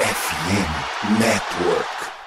FM Network.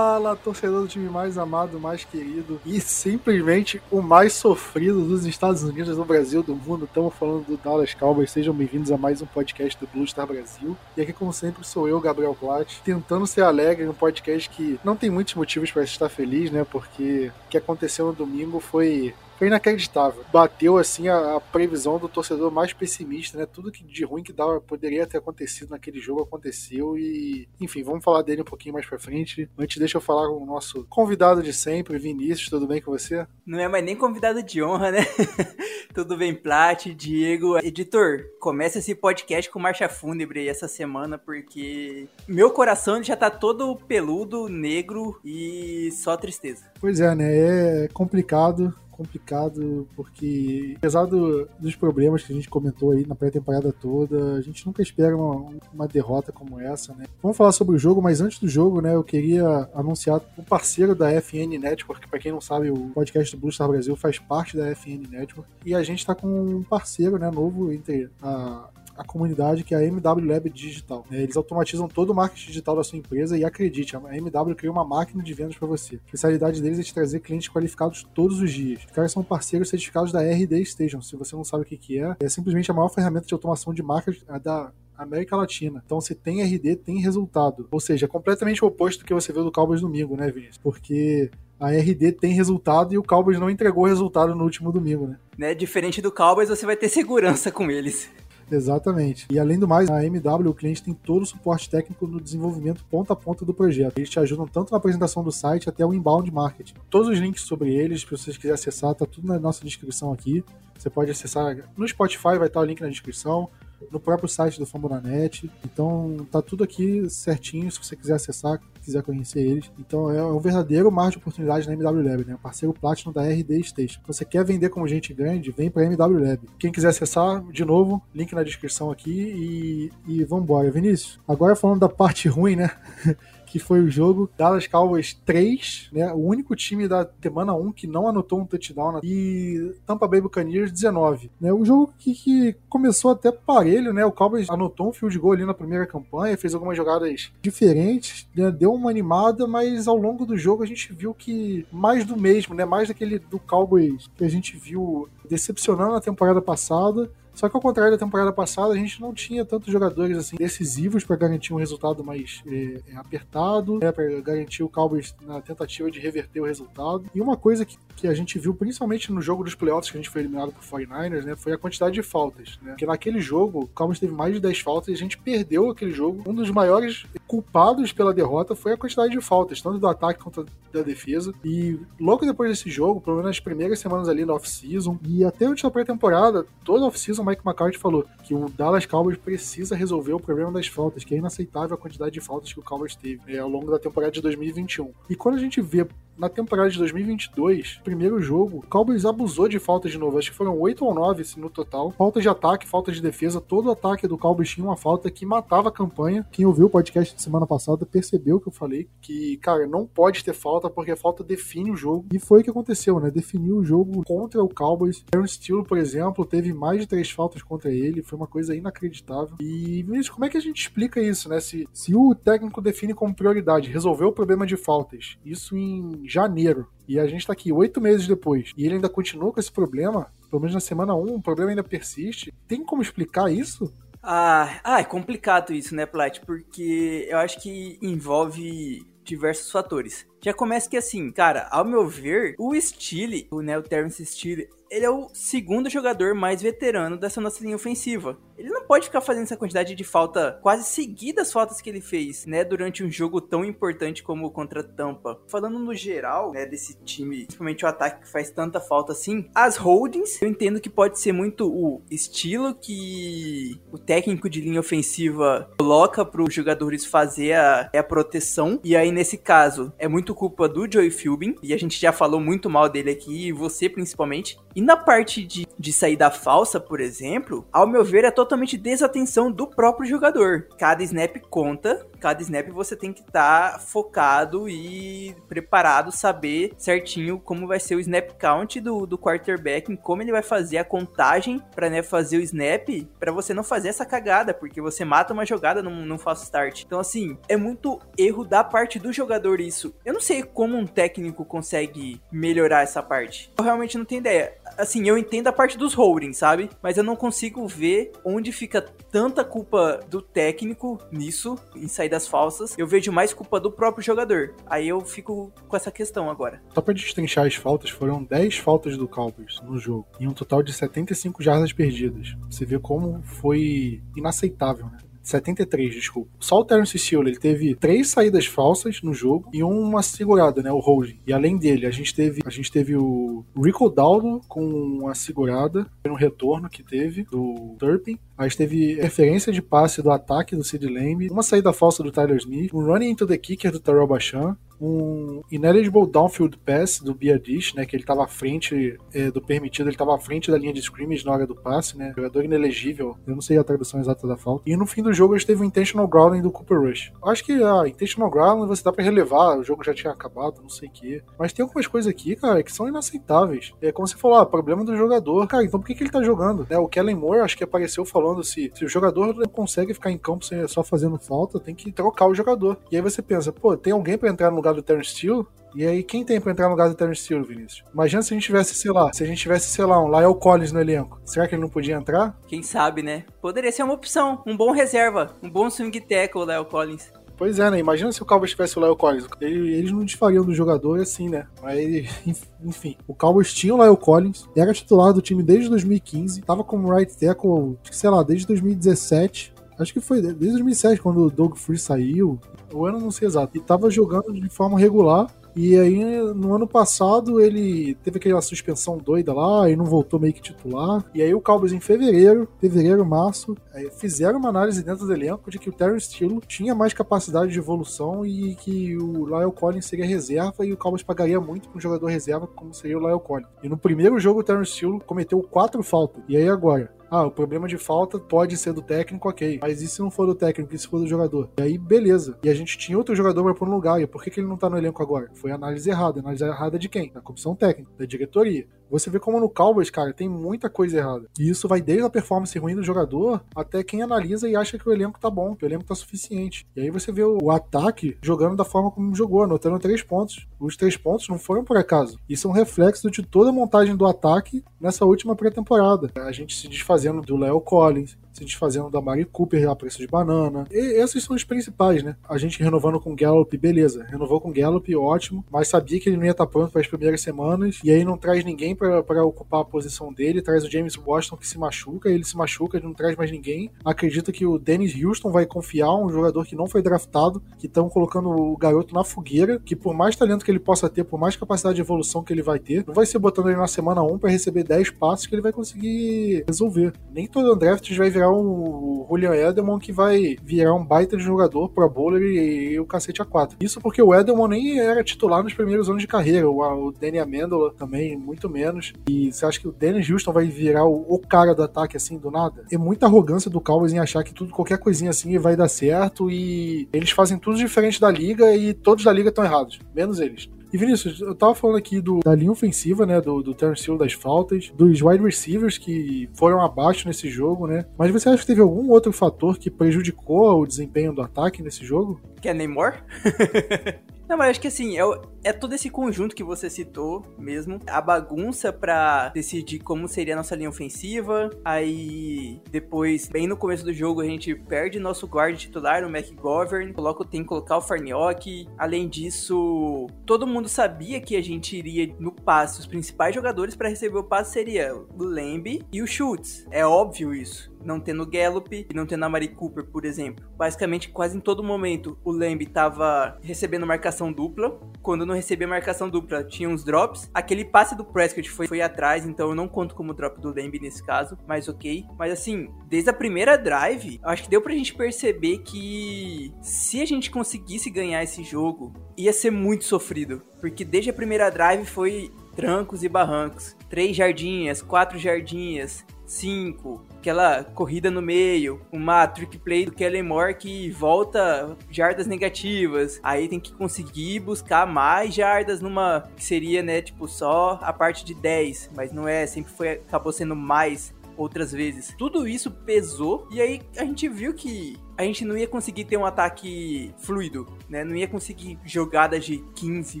Fala, torcedor do time mais amado, mais querido e simplesmente o mais sofrido dos Estados Unidos, do Brasil, do mundo. Estamos falando do Dallas Cowboys. Sejam bem-vindos a mais um podcast do Blue Star Brasil. E aqui, como sempre, sou eu, Gabriel Platt, tentando ser alegre um podcast que não tem muitos motivos para estar feliz, né? Porque o que aconteceu no domingo foi foi inacreditável. Bateu assim a, a, previsão do torcedor mais pessimista, né? Tudo que de ruim que dava, poderia ter acontecido naquele jogo aconteceu e, enfim, vamos falar dele um pouquinho mais para frente. Antes deixa eu falar com o nosso convidado de sempre, Vinícius, tudo bem com você? Não é mais nem convidado de honra, né? tudo bem, Plat, Diego, editor. Começa esse podcast com marcha fúnebre essa semana porque meu coração já tá todo peludo, negro e só tristeza. Pois é, né? É complicado complicado, porque apesar do, dos problemas que a gente comentou aí na pré-temporada toda, a gente nunca espera uma, uma, derrota como essa, né? Vamos falar sobre o jogo, mas antes do jogo, né, eu queria anunciar o parceiro da FN Network, para quem não sabe, o podcast do Blue Star Brasil faz parte da FN Network, e a gente está com um parceiro, né, novo entre a a comunidade que é a MW Lab Digital. É, eles automatizam todo o marketing digital da sua empresa e acredite, a MW criou uma máquina de vendas para você. A especialidade deles é te trazer clientes qualificados todos os dias. Os caras são parceiros certificados da RD Station. Se você não sabe o que, que é, é simplesmente a maior ferramenta de automação de marcas da América Latina. Então, se tem RD, tem resultado. Ou seja, é completamente oposto do que você viu do Cowboys domingo, né, Vinícius? Porque a RD tem resultado e o Cowboys não entregou resultado no último domingo, né? né? Diferente do Cowboys, você vai ter segurança com eles. Exatamente. E além do mais, a MW, o cliente tem todo o suporte técnico no desenvolvimento ponta a ponta do projeto. Eles te ajudam tanto na apresentação do site até o inbound marketing. Todos os links sobre eles, se vocês quiserem acessar, tá tudo na nossa descrição aqui. Você pode acessar no Spotify, vai estar o link na descrição no próprio site do Fambonanet. Então tá tudo aqui certinho se você quiser acessar, quiser conhecer eles. Então é um verdadeiro mar de oportunidade na MW Lab, né? Parceiro Platinum da RD Station. Se você quer vender como gente grande, vem para MW Lab. Quem quiser acessar, de novo, link na descrição aqui e, e vambora. Vinícius, agora falando da parte ruim, né? que foi o jogo Dallas Cowboys 3, né? O único time da semana 1 que não anotou um touchdown e Tampa Bay Buccaneers 19, né? O jogo que, que começou até parelho, né? O Cowboys anotou um field goal ali na primeira campanha, fez algumas jogadas diferentes, né? deu uma animada, mas ao longo do jogo a gente viu que mais do mesmo, né? Mais daquele do Cowboys que a gente viu decepcionando na temporada passada só que ao contrário da temporada passada, a gente não tinha tantos jogadores assim decisivos para garantir um resultado mais é, apertado, né, para garantir o Cowboys na tentativa de reverter o resultado. E uma coisa que, que a gente viu principalmente no jogo dos playoffs que a gente foi eliminado por 49ers, né, foi a quantidade de faltas, né? Porque naquele jogo, o Cowboys teve mais de 10 faltas e a gente perdeu aquele jogo. Um dos maiores culpados pela derrota foi a quantidade de faltas, tanto do ataque quanto da defesa. E logo depois desse jogo, pelo menos nas primeiras semanas ali na off-season, e até antes da pré-temporada, toda off-season Mike McCarthy falou que o Dallas Cowboys precisa resolver o problema das faltas, que é inaceitável a quantidade de faltas que o Cowboys teve é, ao longo da temporada de 2021. E quando a gente vê na temporada de 2022, primeiro jogo, o Cowboys abusou de faltas de novo. Acho que foram 8 ou 9 assim, no total. Falta de ataque, falta de defesa. Todo o ataque do Cowboys tinha uma falta que matava a campanha. Quem ouviu o podcast de semana passada percebeu que eu falei que, cara, não pode ter falta porque a falta define o jogo. E foi o que aconteceu, né? Definiu o jogo contra o Cowboys. Aaron Steele, por exemplo, teve mais de três faltas contra ele. Foi uma coisa inacreditável. E, Vinícius, como é que a gente explica isso, né? Se, se o técnico define como prioridade resolver o problema de faltas, isso em janeiro. E a gente está aqui oito meses depois. E ele ainda continua com esse problema. Pelo menos na semana 1, um, o problema ainda persiste. Tem como explicar isso? Ah, ah, é complicado isso, né, Plat? Porque eu acho que envolve diversos fatores. Já começa que assim, cara, ao meu ver, o Steele, o, né, o Terrence Steele, ele é o segundo jogador mais veterano dessa nossa linha ofensiva. Ele não pode ficar fazendo essa quantidade de falta quase seguida as faltas que ele fez, né, durante um jogo tão importante como contra Tampa. Falando no geral, né, desse time, principalmente o ataque que faz tanta falta assim, as holdings, eu entendo que pode ser muito o estilo que o técnico de linha ofensiva coloca para os jogadores fazer a, a proteção. E aí nesse caso, é muito culpa do Joey Philbin, e a gente já falou muito mal dele aqui, e você principalmente. E na parte de, de saída falsa, por exemplo, ao meu ver, é totalmente desatenção do próprio jogador. Cada snap conta, cada snap você tem que estar tá focado e preparado, saber certinho como vai ser o snap count do, do quarterback, em como ele vai fazer a contagem para né, fazer o snap, para você não fazer essa cagada, porque você mata uma jogada num, num fast start. Então, assim, é muito erro da parte do jogador isso. Eu não sei como um técnico consegue melhorar essa parte. Eu realmente não tenho ideia. Assim, eu entendo a parte dos holdings, sabe? Mas eu não consigo ver onde fica tanta culpa do técnico nisso, em saídas falsas. Eu vejo mais culpa do próprio jogador. Aí eu fico com essa questão agora. Só pra destrinchar as faltas, foram 10 faltas do Cowboys no jogo. E um total de 75 jardas perdidas. Você vê como foi inaceitável, né? 73, desculpa. Só o Terence Steele, ele teve três saídas falsas no jogo e uma segurada, né, o holding. E além dele, a gente teve, a gente teve o Rico Daldo com uma segurada no retorno que teve do Turpin. A gente teve referência de passe do ataque do Sid Lamb, uma saída falsa do Tyler Smith, um running into the kicker do Terrell Bachan, um ineligible downfield pass do Biadish, né, que ele estava à frente é, do permitido, ele estava à frente da linha de scrimmage na hora do passe, né, jogador inelegível, eu não sei a tradução exata da falta. E no fim do jogo a gente teve o um intentional grounding do Cooper Rush. Acho que a ah, intentional grounding você dá para relevar, o jogo já tinha acabado, não sei o que. Mas tem algumas coisas aqui, cara, que são inaceitáveis. É como você falou, ah, problema do jogador. Cara, então por que, que ele tá jogando? Né, o Kellen Moore, acho que apareceu falando se, se o jogador não consegue ficar em campo só fazendo falta, tem que trocar o jogador. E aí você pensa, pô, tem alguém para entrar no lugar do Terence Steele? E aí, quem tem pra entrar no lugar do Terence Steele, Vinícius? Imagina se a gente tivesse, sei lá, se a gente tivesse, sei lá, um Lyle Collins no elenco. Será que ele não podia entrar? Quem sabe, né? Poderia ser uma opção, um bom reserva, um bom swing tackle, Lyle Collins. Pois é, né? Imagina se o Cowboys tivesse o Lyle Collins. Eles não desfariam do jogador assim, né? Mas, enfim. O Cowboys tinha o Lyle Collins, era titular do time desde 2015, tava como right tackle, sei lá, desde 2017. Acho que foi desde 2007, quando o Doug Free saiu. O ano não sei exato. E tava jogando de forma regular. E aí, no ano passado, ele teve aquela suspensão doida lá e não voltou meio que titular. E aí, o Cowboys, em fevereiro, fevereiro, março, fizeram uma análise dentro do elenco de que o Terry Steele tinha mais capacidade de evolução e que o Lyle Collins seria reserva e o Cowboys pagaria muito para um jogador reserva como seria o Lyle Collins. E no primeiro jogo, o Terry Steele cometeu quatro faltas. E aí, agora? Ah, o problema de falta pode ser do técnico, ok. Mas e se não for do técnico, e se for do jogador? E aí, beleza. E a gente tinha outro jogador para pôr no lugar. E por que, que ele não tá no elenco agora? Foi análise errada. Análise errada de quem? Da comissão técnica, da diretoria. Você vê como no Cowboys, cara, tem muita coisa errada. E isso vai desde a performance ruim do jogador até quem analisa e acha que o elenco tá bom, que o elenco tá suficiente. E aí você vê o ataque jogando da forma como jogou, anotando três pontos. Os três pontos não foram por acaso. Isso é um reflexo de toda a montagem do ataque nessa última pré-temporada. A gente se desfazendo do Léo Collins, se desfazendo da Mari Cooper a preço de banana. E esses são os principais, né? A gente renovando com Gallup, beleza. Renovou com Gallup, ótimo. Mas sabia que ele não ia estar pronto para as primeiras semanas. E aí não traz ninguém para ocupar a posição dele. Traz o James Washington que se machuca. Ele se machuca, ele não traz mais ninguém. Acredita que o Dennis Houston vai confiar um jogador que não foi draftado, que estão colocando o garoto na fogueira. Que por mais talento que ele possa ter, por mais capacidade de evolução que ele vai ter, não vai ser botando ele na semana 1 para receber 10 passes que ele vai conseguir resolver. Nem todo draft vai virar o Julian Edelman que vai virar um baita de jogador pro bowler e, e, o cacete a quatro. Isso porque o Edelman nem era titular nos primeiros anos de carreira, o, o Danny Amendola também, muito menos. E você acha que o Dennis Houston vai virar o, o, cara do ataque assim do nada? É muita arrogância do Cowboys em achar que tudo, qualquer coisinha assim vai dar certo e eles fazem tudo diferente da liga e todos da liga estão errados, menos eles. E Vinícius, eu tava falando aqui do, da linha ofensiva, né? Do, do Terence Hill das faltas, dos wide receivers que foram abaixo nesse jogo, né? Mas você acha que teve algum outro fator que prejudicou o desempenho do ataque nesse jogo? Quer Neymar? Não, mas acho que assim, é, é todo esse conjunto que você citou mesmo. A bagunça para decidir como seria a nossa linha ofensiva. Aí, depois, bem no começo do jogo, a gente perde nosso guarda titular, o McGovern. Coloca, tem que colocar o Farniok. Além disso, todo mundo sabia que a gente iria no passe. Os principais jogadores para receber o passe seria o Lamb e o Schultz. É óbvio isso não tendo Gallup e não tendo a Mari Cooper, por exemplo. Basicamente, quase em todo momento, o Lamb estava recebendo marcação dupla. Quando não recebia marcação dupla, tinha uns drops. Aquele passe do Prescott foi, foi atrás, então eu não conto como drop do Lamb nesse caso, mas ok. Mas assim, desde a primeira drive, acho que deu pra gente perceber que se a gente conseguisse ganhar esse jogo, ia ser muito sofrido. Porque desde a primeira drive foi trancos e barrancos. Três jardinhas, quatro jardinhas, cinco, aquela corrida no meio, uma trick play do Kellen Moore que volta jardas negativas, aí tem que conseguir buscar mais jardas numa que seria, né, tipo só a parte de 10, mas não é, sempre foi acabou sendo mais outras vezes. Tudo isso pesou e aí a gente viu que a gente não ia conseguir ter um ataque fluido, né? Não ia conseguir jogadas de 15,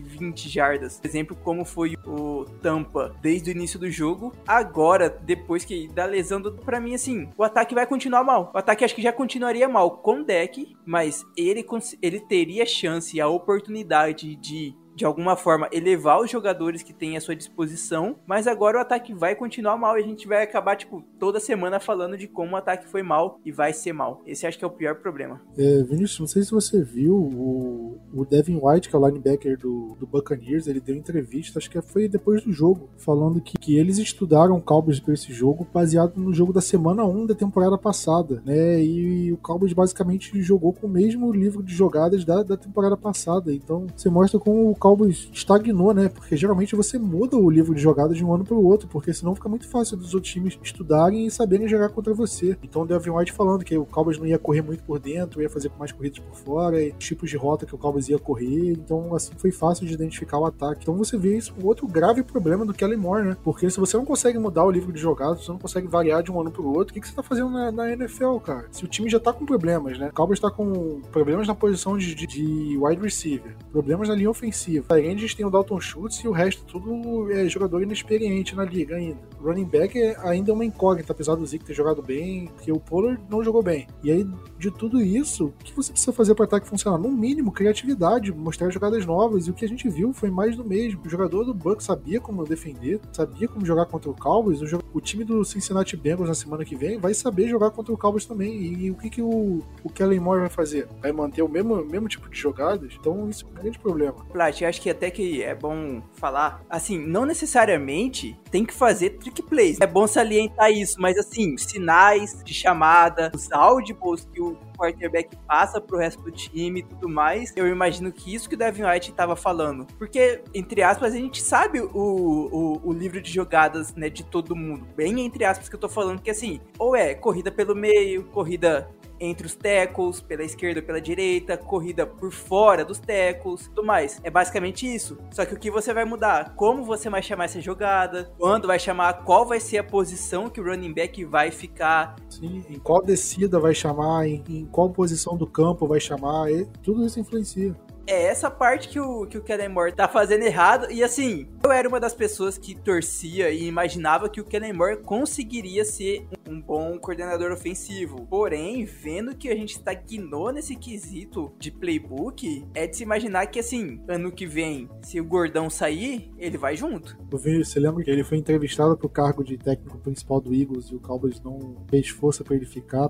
20 jardas. Por exemplo, como foi o Tampa desde o início do jogo. Agora, depois que da lesão do para mim assim, o ataque vai continuar mal. O ataque acho que já continuaria mal com o deck, mas ele ele teria chance a oportunidade de de alguma forma elevar os jogadores que tem à sua disposição, mas agora o ataque vai continuar mal e a gente vai acabar, tipo, toda semana falando de como o ataque foi mal e vai ser mal. Esse acho que é o pior problema. É, Vinícius, não sei se você viu o, o Devin White, que é o linebacker do, do Buccaneers, ele deu entrevista, acho que foi depois do jogo, falando que, que eles estudaram o Cowboys para esse jogo baseado no jogo da semana 1 da temporada passada, né? E o Cowboys basicamente jogou com o mesmo livro de jogadas da, da temporada passada. Então, você mostra como o Cowboys estagnou, né? Porque geralmente você muda o livro de jogadas de um ano para o outro, porque senão fica muito fácil dos outros times estudarem e saberem jogar contra você. Então o Devin White falando que o Cowboys não ia correr muito por dentro, ia fazer com mais corridas por fora, e tipos de rota que o Cowboys ia correr. Então, assim, foi fácil de identificar o ataque. Então você vê isso um outro grave problema do Kelly Moore, né? Porque se você não consegue mudar o livro de jogadas, você não consegue variar de um ano para o outro, o que, que você tá fazendo na, na, NFL, cara? Se o time já tá com problemas, né? O Cowboys tá com problemas na posição de, de, de wide receiver, problemas na linha ofensiva. A gente tem o Dalton Schultz e o resto tudo é jogador inexperiente na liga ainda. Running back é ainda uma incógnita, apesar do Zeke ter jogado bem, porque o Pollard não jogou bem. E aí, de tudo isso, o que você precisa fazer para o ataque funcionar? No mínimo, criatividade, mostrar jogadas novas. E o que a gente viu foi mais do mesmo. O jogador do Bucks sabia como defender, sabia como jogar contra o Cowboys. O, o time do Cincinnati Bengals na semana que vem vai saber jogar contra o Cowboys também. E, e o que, que o, o Kellen Moore vai fazer? Vai manter o mesmo, mesmo tipo de jogadas? Então, isso é um grande problema. Plat, acho que até que é bom falar, assim, não necessariamente tem que fazer trick plays. É bom salientar isso, mas assim, sinais de chamada, os audibles que o quarterback passa pro resto do time e tudo mais. Eu imagino que isso que o Devin White tava falando. Porque, entre aspas, a gente sabe o, o, o livro de jogadas, né, de todo mundo. Bem entre aspas que eu tô falando, que assim, ou é corrida pelo meio, corrida entre os tackles, pela esquerda ou pela direita, corrida por fora dos tackles, tudo mais. É basicamente isso. Só que o que você vai mudar? Como você vai chamar essa jogada? Quando vai chamar? Qual vai ser a posição que o running back vai ficar? Sim, em qual descida vai chamar? Em, em qual posição do campo vai chamar? E tudo isso influencia é essa parte que o, que o Kellen Moore tá fazendo errado. E assim, eu era uma das pessoas que torcia e imaginava que o Kellen Moore conseguiria ser um bom coordenador ofensivo. Porém, vendo que a gente estagnou nesse quesito de playbook, é de se imaginar que assim, ano que vem, se o Gordão sair, ele vai junto. Você lembra que ele foi entrevistado pro cargo de técnico principal do Eagles e o Cowboys não fez força para ele ficar,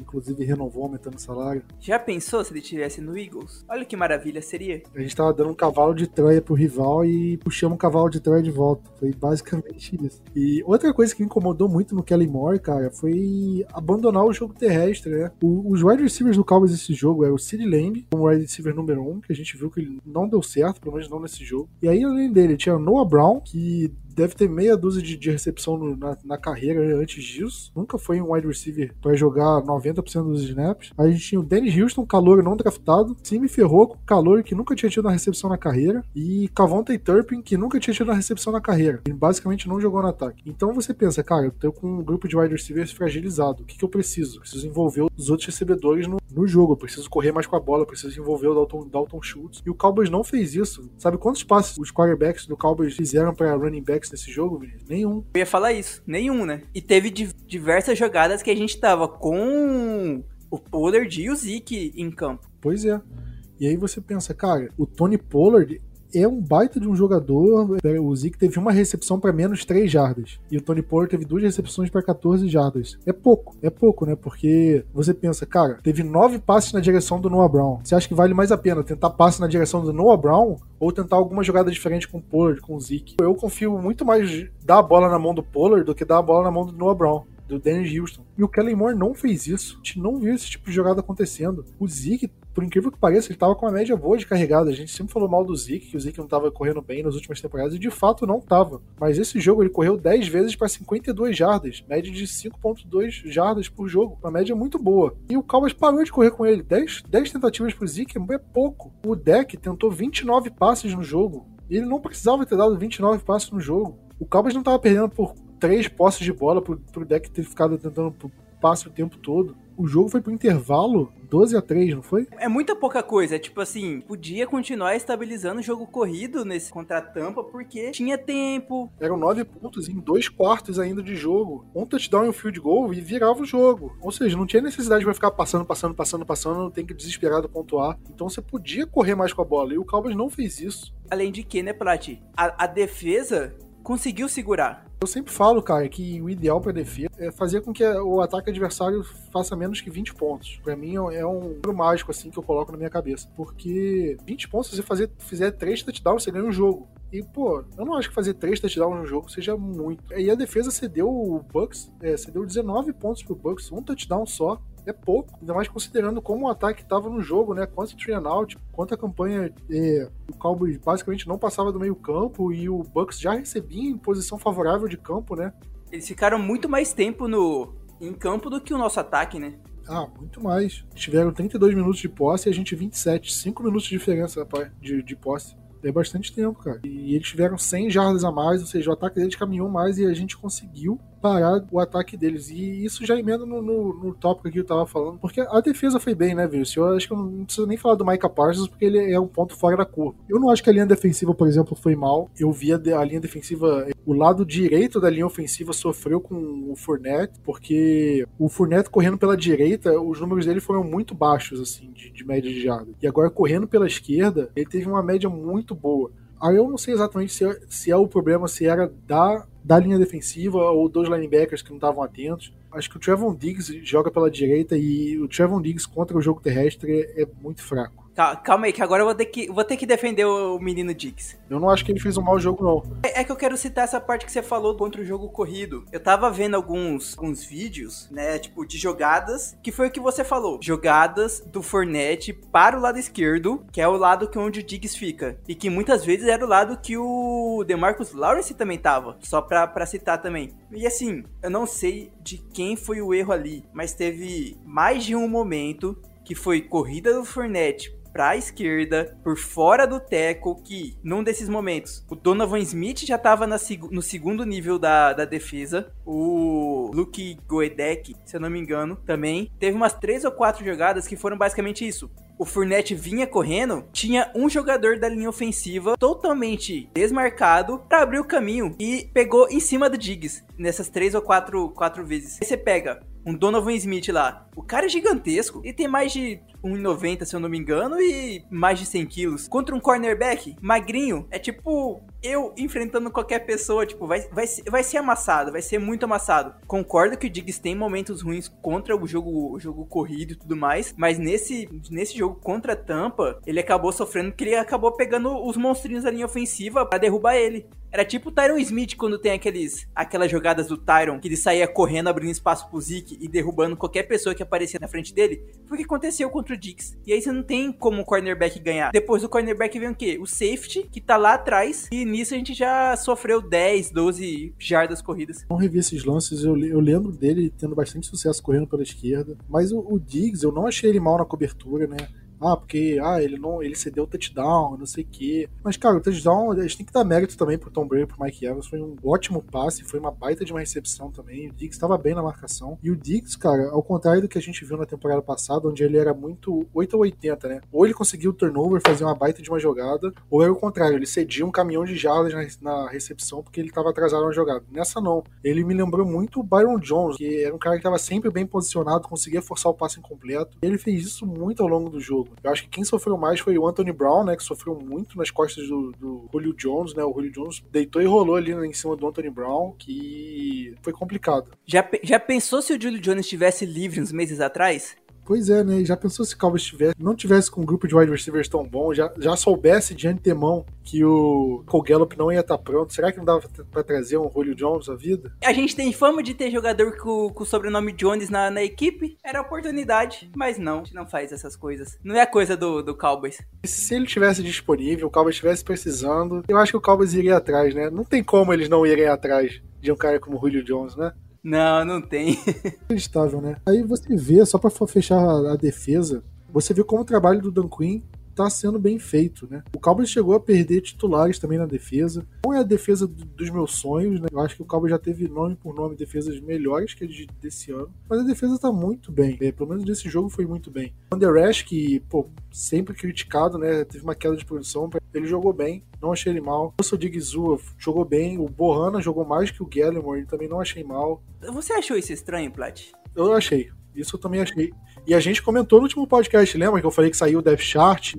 inclusive renovou aumentando o salário. Já pensou se ele estivesse no Eagles? Olha que maravilha seria. A gente tava dando um cavalo de Troia pro rival e puxamos um cavalo de Troia de volta. Foi basicamente isso. E outra coisa que me incomodou muito no Kelly Moore, cara, foi abandonar o jogo terrestre, né? O, os wide receivers do Cowboys nesse jogo era o City Lamb, como wide receiver número um, que a gente viu que ele não deu certo, pelo menos não nesse jogo. E aí, além dele, tinha Noah Brown, que deve ter meia dúzia de, de recepção no, na, na, carreira antes disso. Nunca foi um wide receiver para jogar 90% dos snaps. A gente tinha o Danny Houston, calor não draftado. Sim, me ferrou com calor que nunca tinha tido uma recepção na carreira. E Cavonte Turpin, que nunca tinha tido uma recepção na carreira. Ele basicamente não jogou no ataque. Então você pensa, cara, eu tô com um grupo de wide receivers fragilizado. O que, que eu preciso? Preciso envolver os outros recebedores no, no jogo. Eu preciso correr mais com a bola. Eu preciso envolver o Dalton, Dalton Schultz. E o Cowboys não fez isso. Sabe quantos passes os quarterbacks do Cowboys fizeram para running backs nesse jogo, Vinícius? Nenhum. Eu ia falar isso, nenhum, né? E teve diversas jogadas que a gente tava com o Pollard e o Zeke em campo. Pois é. E aí você pensa, cara, o Tony Pollard é um baita de um jogador. O Zeke teve uma recepção para menos 3 jardas. E o Tony Pollard teve duas recepções para 14 jardas. É pouco, é pouco, né? Porque você pensa, cara, teve nove passes na direção do Noah Brown. Você acha que vale mais a pena tentar passe na direção do Noah Brown ou tentar alguma jogada diferente com o Pollard, com o Zeke? Eu confio muito mais dar a bola na mão do Pollard do que dar a bola na mão do Noah Brown do Dennis Houston. E o Kellen Moore não fez isso. A gente não viu esse tipo de jogada acontecendo. O Zeke por incrível que pareça, ele tava com uma média boa de carregada. A gente sempre falou mal do Zeke, que o Zeke não tava correndo bem nas últimas temporadas, e de fato não tava. Mas esse jogo ele correu 10 vezes para 52 jardas, média de 5.2 jardas por jogo, uma média muito boa. E o Cowboys parou de correr com ele. 10, 10 tentativas pro Zeke é pouco. O deck tentou 29 passes no jogo. E ele não precisava ter dado 29 passes no jogo. O Cowboys não tava perdendo por três posses de bola pro, pro deck ter ficado tentando passe o tempo todo. O jogo foi pro intervalo 12 a 3, não foi? É muita pouca coisa. Tipo assim, podia continuar estabilizando o jogo corrido nesse contra a tampa, porque tinha tempo. Eram nove pontos em dois quartos ainda de jogo. Um touchdown e um field goal e virava o jogo. Ou seja, não tinha necessidade de ficar passando, passando, passando, passando, tem que desesperado pontuar. Então você podia correr mais com a bola. E o Cowboys não fez isso. Além de que, né, Plat? A, a defesa conseguiu segurar. Eu sempre falo, cara, que o ideal para defesa é fazer com que o ataque adversário faça menos que 20 pontos. Para mim é um número mágico assim que eu coloco na minha cabeça, porque 20 pontos se você fazer fizer 3 touchdowns, você ganha um jogo. E, pô, eu não acho que fazer 3 touchdowns no jogo seja muito. E a defesa cedeu o Bucks, é, cedeu 19 pontos pro Bucks, um touchdown só é pouco, ainda mais considerando como o ataque estava no jogo, né? Quanto three and out, quanto a campanha é, o Cowboys basicamente não passava do meio campo e o Bucks já recebia em posição favorável de campo, né? Eles ficaram muito mais tempo no em campo do que o nosso ataque, né? Ah, muito mais. Tiveram 32 minutos de posse e a gente 27. 5 minutos de diferença de, de posse. É bastante tempo, cara. E eles tiveram 100 jardas a mais, ou seja, o ataque deles caminhou mais e a gente conseguiu parar o ataque deles. E isso já emenda no, no, no tópico que eu tava falando, porque a defesa foi bem, né, Wilson? Eu acho que eu não preciso nem falar do Micah Parsons, porque ele é um ponto fora da curva. Eu não acho que a linha defensiva, por exemplo, foi mal. Eu vi a, a linha defensiva, o lado direito da linha ofensiva sofreu com o Fournette, porque o Fournette correndo pela direita, os números dele foram muito baixos, assim, de, de média de jarda. E agora correndo pela esquerda, ele teve uma média muito boa. Aí eu não sei exatamente se é, se é o problema, se era da da linha defensiva ou dos linebackers que não estavam atentos. Acho que o Trevon Diggs joga pela direita e o Trevon Diggs contra o jogo terrestre é muito fraco. Calma aí, que agora eu vou ter que, vou ter que defender o menino Dix. Eu não acho que ele fez um mau jogo, não. É, é, que eu quero citar essa parte que você falou contra o jogo corrido. Eu tava vendo alguns, alguns vídeos, né, tipo, de jogadas, que foi o que você falou. Jogadas do Fornette para o lado esquerdo, que é o lado que onde o Diggs fica. E que muitas vezes era o lado que o DeMarcus Lawrence também tava. Só pra, pra citar também. E assim, eu não sei de quem foi o erro ali, mas teve mais de um momento que foi corrida do Fournette para a esquerda, por fora do teco, que num desses momentos o Donovan Smith já estava no segundo nível da, da defesa, o Luke Goedek, se eu não me engano, também. Teve umas três ou quatro jogadas que foram basicamente isso o Fournette vinha correndo, tinha um jogador da linha ofensiva totalmente desmarcado para abrir o caminho e pegou em cima do Diggs nessas três ou quatro, quatro vezes. Aí você pega um Donovan Smith lá. O cara é gigantesco e tem mais de 1,90 se eu não me engano e mais de 100 quilos. Contra um cornerback magrinho, é tipo eu enfrentando qualquer pessoa, tipo, vai, vai, vai ser amassado, vai ser muito amassado. Concordo que o Diggs tem momentos ruins contra o jogo, o jogo corrido e tudo mais, mas nesse, nesse jogo contra a Tampa, ele acabou sofrendo porque ele acabou pegando os monstrinhos da linha ofensiva para derrubar ele. Era tipo o Tyron Smith quando tem aqueles aquelas jogadas do Tyron que ele saía correndo, abrindo espaço pro Zeke e derrubando qualquer pessoa que aparecia na frente dele. Foi o que aconteceu contra o Dix. E aí você não tem como o cornerback ganhar. Depois do cornerback vem o quê? O safety, que tá lá atrás. E nisso a gente já sofreu 10, 12 jardas corridas. Não revi esses lances, eu, eu lembro dele tendo bastante sucesso correndo pela esquerda. Mas o, o Diggs, eu não achei ele mal na cobertura, né? Ah, porque ah, ele não ele cedeu o touchdown, não sei o quê. Mas, cara, o touchdown, a gente tem que dar mérito também pro Tom Brady e pro Mike Evans. Foi um ótimo passe, foi uma baita de uma recepção também. O Diggs estava bem na marcação. E o Diggs, cara, ao contrário do que a gente viu na temporada passada, onde ele era muito 8 ou 80, né? Ou ele conseguiu o turnover, fazer uma baita de uma jogada, ou era o contrário, ele cedia um caminhão de jardas na, na recepção porque ele estava atrasado na jogada. Nessa não. Ele me lembrou muito o Byron Jones, que era um cara que estava sempre bem posicionado, conseguia forçar o passe incompleto. Ele fez isso muito ao longo do jogo. Eu acho que quem sofreu mais foi o Anthony Brown, né? Que sofreu muito nas costas do, do Julio Jones, né? O Julio Jones deitou e rolou ali em cima do Anthony Brown, que foi complicado. Já, já pensou se o Julio Jones estivesse livre uns meses atrás? Pois é, né? Já pensou se o Cowboys tivesse, não tivesse com um grupo de wide receivers tão bom, já, já soubesse de antemão que o Cole Gallup não ia estar pronto? Será que não dava pra trazer um Julio Jones à vida? A gente tem fama de ter jogador com, com o sobrenome Jones na, na equipe. Era oportunidade, mas não, a gente não faz essas coisas. Não é coisa do, do Cowboys. Se ele tivesse disponível, o Cowboys estivesse precisando, eu acho que o Cowboys iria atrás, né? Não tem como eles não irem atrás de um cara como o Julio Jones, né? Não, não tem. Inacreditável, né? Aí você vê, só pra fechar a defesa, você vê como o trabalho do Dan Quinn tá sendo bem feito, né? O Cowboys chegou a perder titulares também na defesa. Não é a defesa dos meus sonhos, né? Eu acho que o Cowboys já teve nome por nome defesas melhores que a de, desse ano, mas a defesa tá muito bem. É, pelo menos nesse jogo foi muito bem. O Underash, que, pô, sempre criticado, né? Teve uma queda de produção, ele jogou bem, não achei ele mal. O Russell Digizua jogou bem, o Bohana jogou mais que o Gallimore, ele também não achei mal. Você achou isso estranho, Plat? Eu achei. Isso eu também achei. E a gente comentou no último podcast, lembra que eu falei que saiu o Death Chart?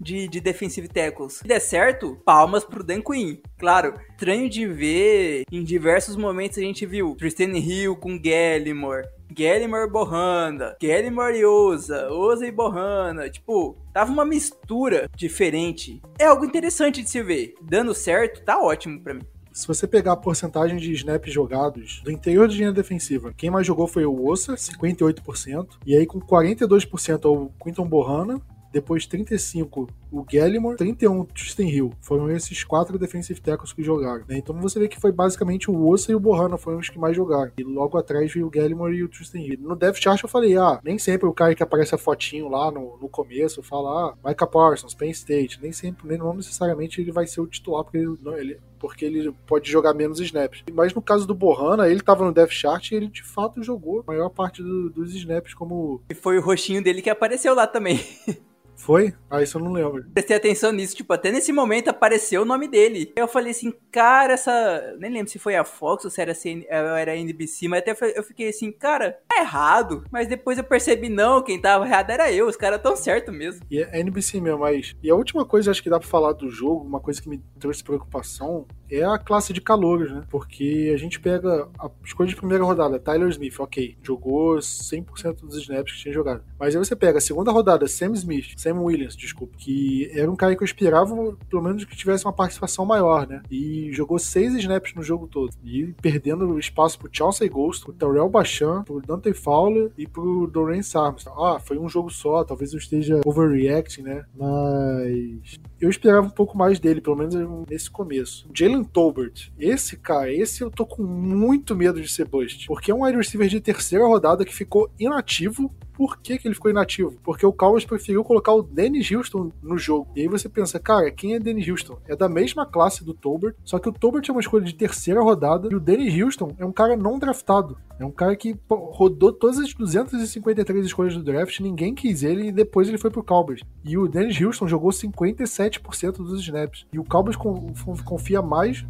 De, de defensive tackles. Se der certo, palmas pro Dan Quinn. Claro, estranho de ver, em diversos momentos a gente viu Tristan Hill com Gallimore, Gallimore Bohanda, Gallimore e Oza, Oza e Bohanda. Tipo, tava uma mistura diferente. É algo interessante de se ver. Dando certo, tá ótimo pra mim. Se você pegar a porcentagem de snaps jogados do interior de linha defensiva, quem mais jogou foi o Ossa, 58%, e aí com 42% é o Quinton Bohana, depois 35 o Gallimore, 31 Tristan Hill. Foram esses quatro defensive tackles que jogaram. Né? Então você vê que foi basicamente o Ossa e o Bohana foram os que mais jogaram. E logo atrás veio o Gallimore e o Tristan Hill. No Death Chart eu falei, ah, nem sempre o cara que aparece a fotinho lá no, no começo fala, ah, Micah Parsons, Penn State. Nem sempre, nem não necessariamente ele vai ser o titular, porque ele, não, ele porque ele pode jogar menos snaps. Mas no caso do Bohana, ele tava no Death Chart e ele de fato jogou a maior parte do, dos snaps como. E foi o roxinho dele que apareceu lá também. Foi? Ah, isso eu não lembro. Prestei atenção nisso, tipo, até nesse momento apareceu o nome dele. Eu falei assim, cara, essa. Nem lembro se foi a Fox ou se era, CN... era a NBC, mas até eu fiquei assim, cara, tá errado. Mas depois eu percebi, não, quem tava errado era eu, os caras tão certo mesmo. E é NBC mesmo, mas. E a última coisa, acho que dá pra falar do jogo, uma coisa que me trouxe preocupação, é a classe de calouros, né? Porque a gente pega a escolha de primeira rodada, Tyler Smith, ok, jogou 100% dos snaps que tinha jogado. Mas aí você pega a segunda rodada, Sam Smith, Sam Williams, desculpa, que era um cara que eu esperava pelo menos que tivesse uma participação maior, né? E jogou seis snaps no jogo todo. E perdendo espaço pro Chelsea Ghost, pro Terrell Bachan, pro Dante Fowler e pro Doreen Armstrong. Ah, foi um jogo só, talvez eu esteja overreacting, né? Mas eu esperava um pouco mais dele, pelo menos nesse começo. Jalen Tolbert, esse cara, esse eu tô com muito medo de ser bust, porque é um wide receiver de terceira rodada que ficou inativo por que, que ele ficou inativo? Porque o Cowboys preferiu colocar o Dennis Houston no jogo. E aí você pensa, cara, quem é Dennis Houston? É da mesma classe do Tolbert, só que o Tolbert é uma escolha de terceira rodada e o Dennis Houston é um cara não draftado. É um cara que rodou todas as 253 escolhas do draft, ninguém quis ele e depois ele foi pro Cowboys. E o Dennis Houston jogou 57% dos snaps. E o Cowboys confia mais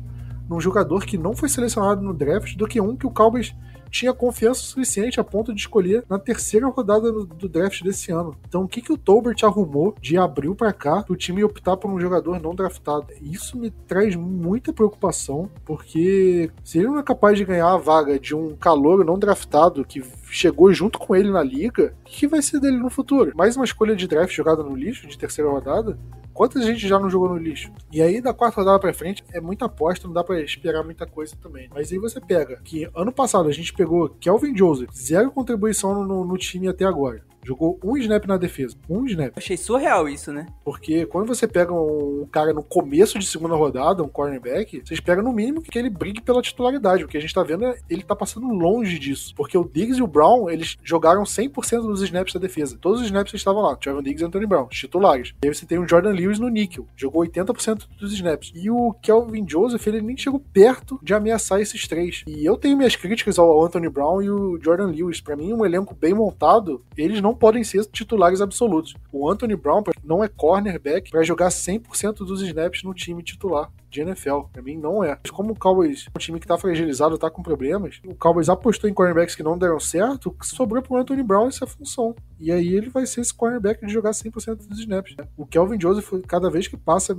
num jogador que não foi selecionado no draft do que um que o Cowboys tinha confiança suficiente a ponto de escolher na terceira rodada do draft desse ano. Então, o que, que o Tolbert arrumou de abril para cá o time optar por um jogador não draftado? Isso me traz muita preocupação, porque se ele não é capaz de ganhar a vaga de um calor não draftado que chegou junto com ele na liga, o que vai ser dele no futuro? Mais uma escolha de draft jogada no lixo de terceira rodada? Quanta gente já não jogou no lixo? E aí, da quarta rodada pra frente, é muita aposta, não dá pra esperar muita coisa também. Mas aí você pega que ano passado a gente pegou Kelvin Joseph, zero contribuição no, no time até agora. Jogou um snap na defesa. Um snap. Achei surreal isso, né? Porque quando você pega um cara no começo de segunda rodada, um cornerback, você espera no mínimo que ele brigue pela titularidade. O que a gente tá vendo é ele tá passando longe disso. Porque o Diggs e o Brown, eles jogaram 100% dos snaps da defesa. Todos os snaps estavam lá. Trevor Diggs e Anthony Brown, titulares. E aí você tem o Jordan Lewis no níquel. Jogou 80% dos snaps. E o Kelvin Joseph, ele nem chegou perto de ameaçar esses três. E eu tenho minhas críticas ao Anthony Brown e o Jordan Lewis. Para mim, um elenco bem montado, eles não podem ser titulares absolutos. O Anthony Brown não é cornerback para jogar 100% dos snaps no time titular de NFL. Pra mim, não é. Mas como o Cowboys é um time que tá fragilizado, tá com problemas, o Cowboys apostou em cornerbacks que não deram certo, sobrou pro Anthony Brown essa função. E aí ele vai ser esse cornerback de jogar 100% dos snaps. O Kelvin Joseph, cada vez que passa,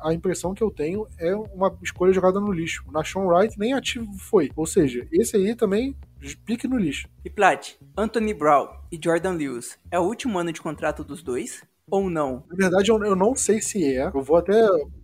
a impressão que eu tenho é uma escolha jogada no lixo. O Nashon Wright nem ativo foi. Ou seja, esse aí também Pique no lixo. E Plat, Anthony Brown e Jordan Lewis, é o último ano de contrato dos dois? Ou não? Na verdade, eu, eu não sei se é. Eu vou até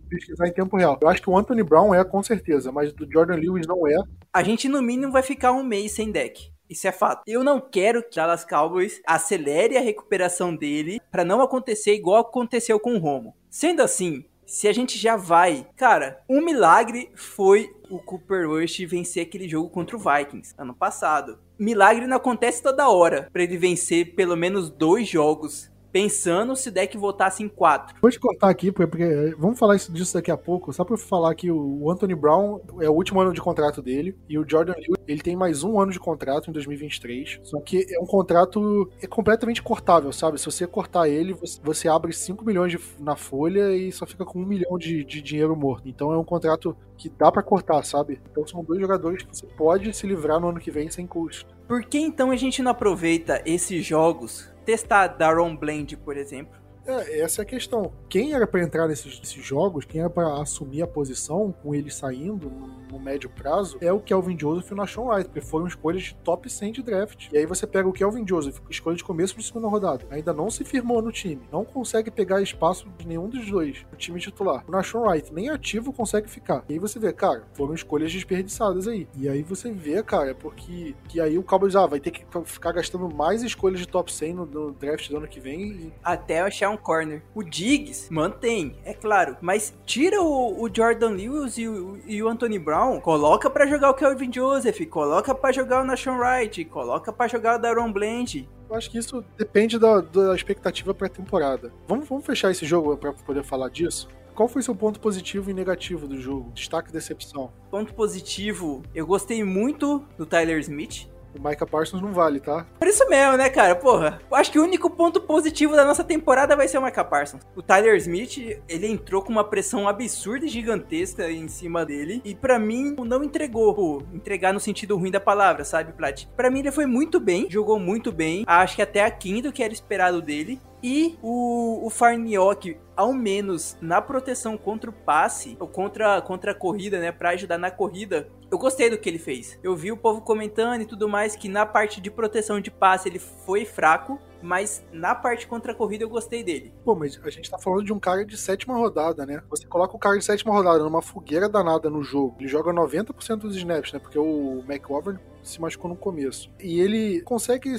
pesquisar em tempo real. Eu acho que o Anthony Brown é, com certeza, mas do Jordan Lewis não é. A gente, no mínimo, vai ficar um mês sem deck. Isso é fato. Eu não quero que Dallas Cowboys acelere a recuperação dele para não acontecer igual aconteceu com o Romo. Sendo assim, se a gente já vai. Cara, um milagre foi o Cooper Rush vencer aquele jogo contra o Vikings ano passado. Milagre não acontece toda hora para ele vencer pelo menos dois jogos pensando se deck voltasse em 4. Vou te cortar aqui, porque, vamos falar disso daqui a pouco, só pra falar que o Anthony Brown é o último ano de contrato dele, e o Jordan Lewis, ele tem mais um ano de contrato em 2023, só que é um contrato é completamente cortável, sabe? Se você cortar ele, você, abre 5 milhões de, na folha e só fica com 1 milhão de, de dinheiro morto. Então é um contrato que dá para cortar, sabe? Então são dois jogadores que você pode se livrar no ano que vem sem custo. Por que então a gente não aproveita esses jogos testar Daron Blend, por exemplo. É, essa é a questão. Quem era para entrar nesses, nesses, jogos, quem era para assumir a posição com ele saindo no, no, médio prazo, é o Kelvin Joseph e o Nashon Wright, porque foram escolhas de top 100 de draft. E aí você pega o Kelvin Joseph, escolha de começo de segunda rodada, ainda não se firmou no time, não consegue pegar espaço de nenhum dos dois no time titular. O Nashon Wright nem ativo consegue ficar. E aí você vê, cara, foram escolhas desperdiçadas aí. E aí você vê, cara, porque que aí o Cowboys ah, vai ter que ficar gastando mais escolhas de top 100 no, no draft do ano que vem. E... Até achar um corner. O Diggs mantém, é claro, mas tira o, o Jordan Lewis e o, e o, Anthony Brown, coloca para jogar o Kelvin Joseph, coloca para jogar o Nashon Wright, coloca para jogar o Daron Bland. Eu acho que isso depende da, da expectativa pré-temporada. Vamos, vamos fechar esse jogo para poder falar disso? Qual foi seu ponto positivo e negativo do jogo? Destaque e decepção. Ponto positivo, eu gostei muito do Tyler Smith. O Micah Parsons não vale, tá? Por isso mesmo, né, cara? Porra, eu acho que o único ponto positivo da nossa temporada vai ser o Micah Parsons. O Tyler Smith, ele entrou com uma pressão absurda e gigantesca em cima dele. E para mim, não entregou. Pô, entregar no sentido ruim da palavra, sabe, Plat? Pra mim, ele foi muito bem, jogou muito bem. Acho que até aquém do que era esperado dele. E o, o Farniok, ao menos na proteção contra o passe, ou contra, contra a corrida, né? Pra ajudar na corrida, eu gostei do que ele fez. Eu vi o povo comentando e tudo mais que na parte de proteção de passe ele foi fraco, mas na parte contra a corrida eu gostei dele. Pô, mas a gente tá falando de um cara de sétima rodada, né? Você coloca o cara de sétima rodada numa fogueira danada no jogo, ele joga 90% dos snaps, né? Porque o McGovern se machucou no começo. E ele consegue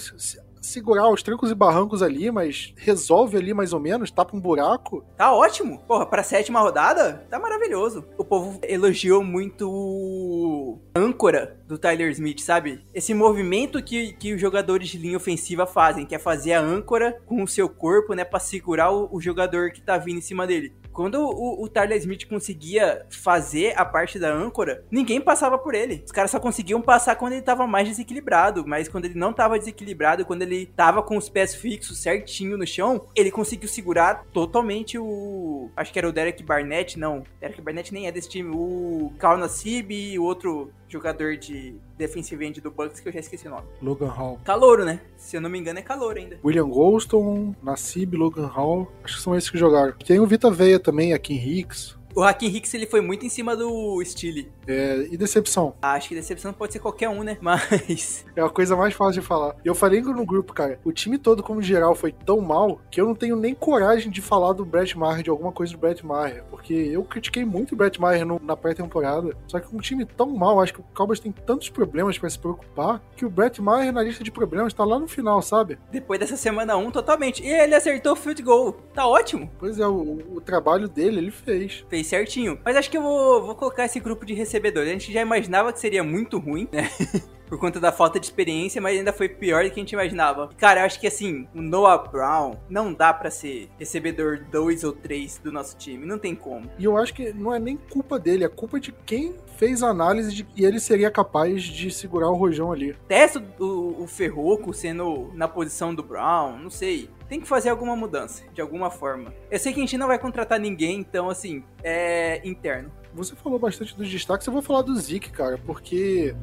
segurar os trancos e barrancos ali, mas resolve ali mais ou menos, tapa um buraco. Tá ótimo. Porra, pra sétima rodada, tá maravilhoso. O povo elogiou muito âncora do Tyler Smith, sabe? Esse movimento que, que os jogadores de linha ofensiva fazem, que é fazer a âncora com o seu corpo, né, pra segurar o, o jogador que tá vindo em cima dele. Quando o, o Tyler Smith conseguia fazer a parte da âncora, ninguém passava por ele. Os caras só conseguiam passar quando ele tava mais desequilibrado, mas quando ele não tava desequilibrado, quando ele tava com os pés fixos certinho no chão, ele conseguiu segurar totalmente o. Acho que era o Derek Barnett, não. Derek Barnett nem é desse time. O Cal Nassib e o outro jogador de defensive end do Bucks que eu já esqueci o nome. Logan Hall. Calouro, né? Se eu não me engano é calor ainda. William Golston, Nassib, Logan Hall, acho que são esses que jogaram. Tem o Vita Veia também, aqui em Hicks. O Hakim Hicks ele foi muito em cima do Steele. É, e decepção? Acho que decepção pode ser qualquer um, né? Mas. É a coisa mais fácil de falar. Eu falei no grupo, cara, o time todo, como geral, foi tão mal que eu não tenho nem coragem de falar do Brett Maher, de alguma coisa do Brett Maher. Porque eu critiquei muito o Brett Maher no, na pré-temporada. Só que um time tão mal, acho que o Cowboys tem tantos problemas para se preocupar que o Brett Maher na lista de problemas tá lá no final, sabe? Depois dessa semana 1, totalmente. E ele acertou o field goal. Tá ótimo. Pois é, o, o trabalho dele ele fez. Fez certinho. Mas acho que eu vou, vou colocar esse grupo de recebedores. A gente já imaginava que seria muito ruim, né? por conta da falta de experiência, mas ainda foi pior do que a gente imaginava. Cara, eu acho que assim, o Noah Brown não dá para ser recebedor 2 ou 3 do nosso time, não tem como. E eu acho que não é nem culpa dele, é culpa de quem fez a análise de que ele seria capaz de segurar o rojão ali. Testa o, o Ferroco sendo na posição do Brown, não sei tem que fazer alguma mudança, de alguma forma. Eu sei que a gente não vai contratar ninguém, então, assim, é interno. Você falou bastante dos destaques, eu vou falar do Zeke, cara, porque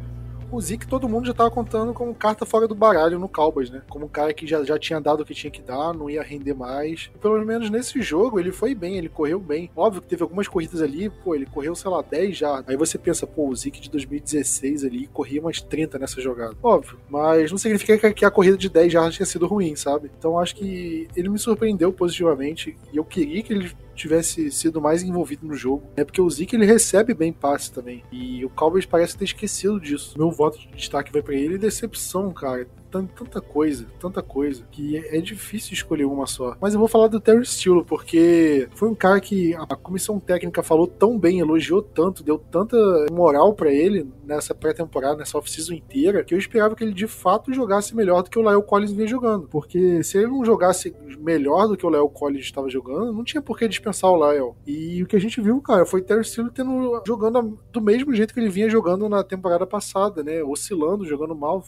o Zeke todo mundo já tava contando como carta fora do baralho no Cowboys, né? Como um cara que já, já tinha dado o que tinha que dar, não ia render mais. Pelo menos nesse jogo ele foi bem, ele correu bem. Óbvio que teve algumas corridas ali, pô, ele correu, sei lá, 10 já. Aí você pensa, pô, o Zeke de 2016 ali corria umas 30 nessa jogada. Óbvio, mas não significa que a corrida de 10 já tinha sido ruim, sabe? Então acho que ele me surpreendeu positivamente e eu queria que ele tivesse sido mais envolvido no jogo. É porque o Zeke ele recebe bem passe também. E o Cowboys parece ter esquecido disso. Meu voto de destaque vai para ele decepção, cara tanta coisa, tanta coisa, que é difícil escolher uma só. Mas eu vou falar do Terry Steele, porque foi um cara que a comissão técnica falou tão bem, elogiou tanto, deu tanta moral para ele nessa pré-temporada, nessa off-season inteira, que eu esperava que ele de fato jogasse melhor do que o Lyle Collins vinha jogando. Porque se ele não jogasse melhor do que o Lyle Collins estava jogando, não tinha por que dispensar o Lyle. E o que a gente viu, cara, foi Terry Steele tendo, jogando do mesmo jeito que ele vinha jogando na temporada passada, né? Oscilando, jogando mal,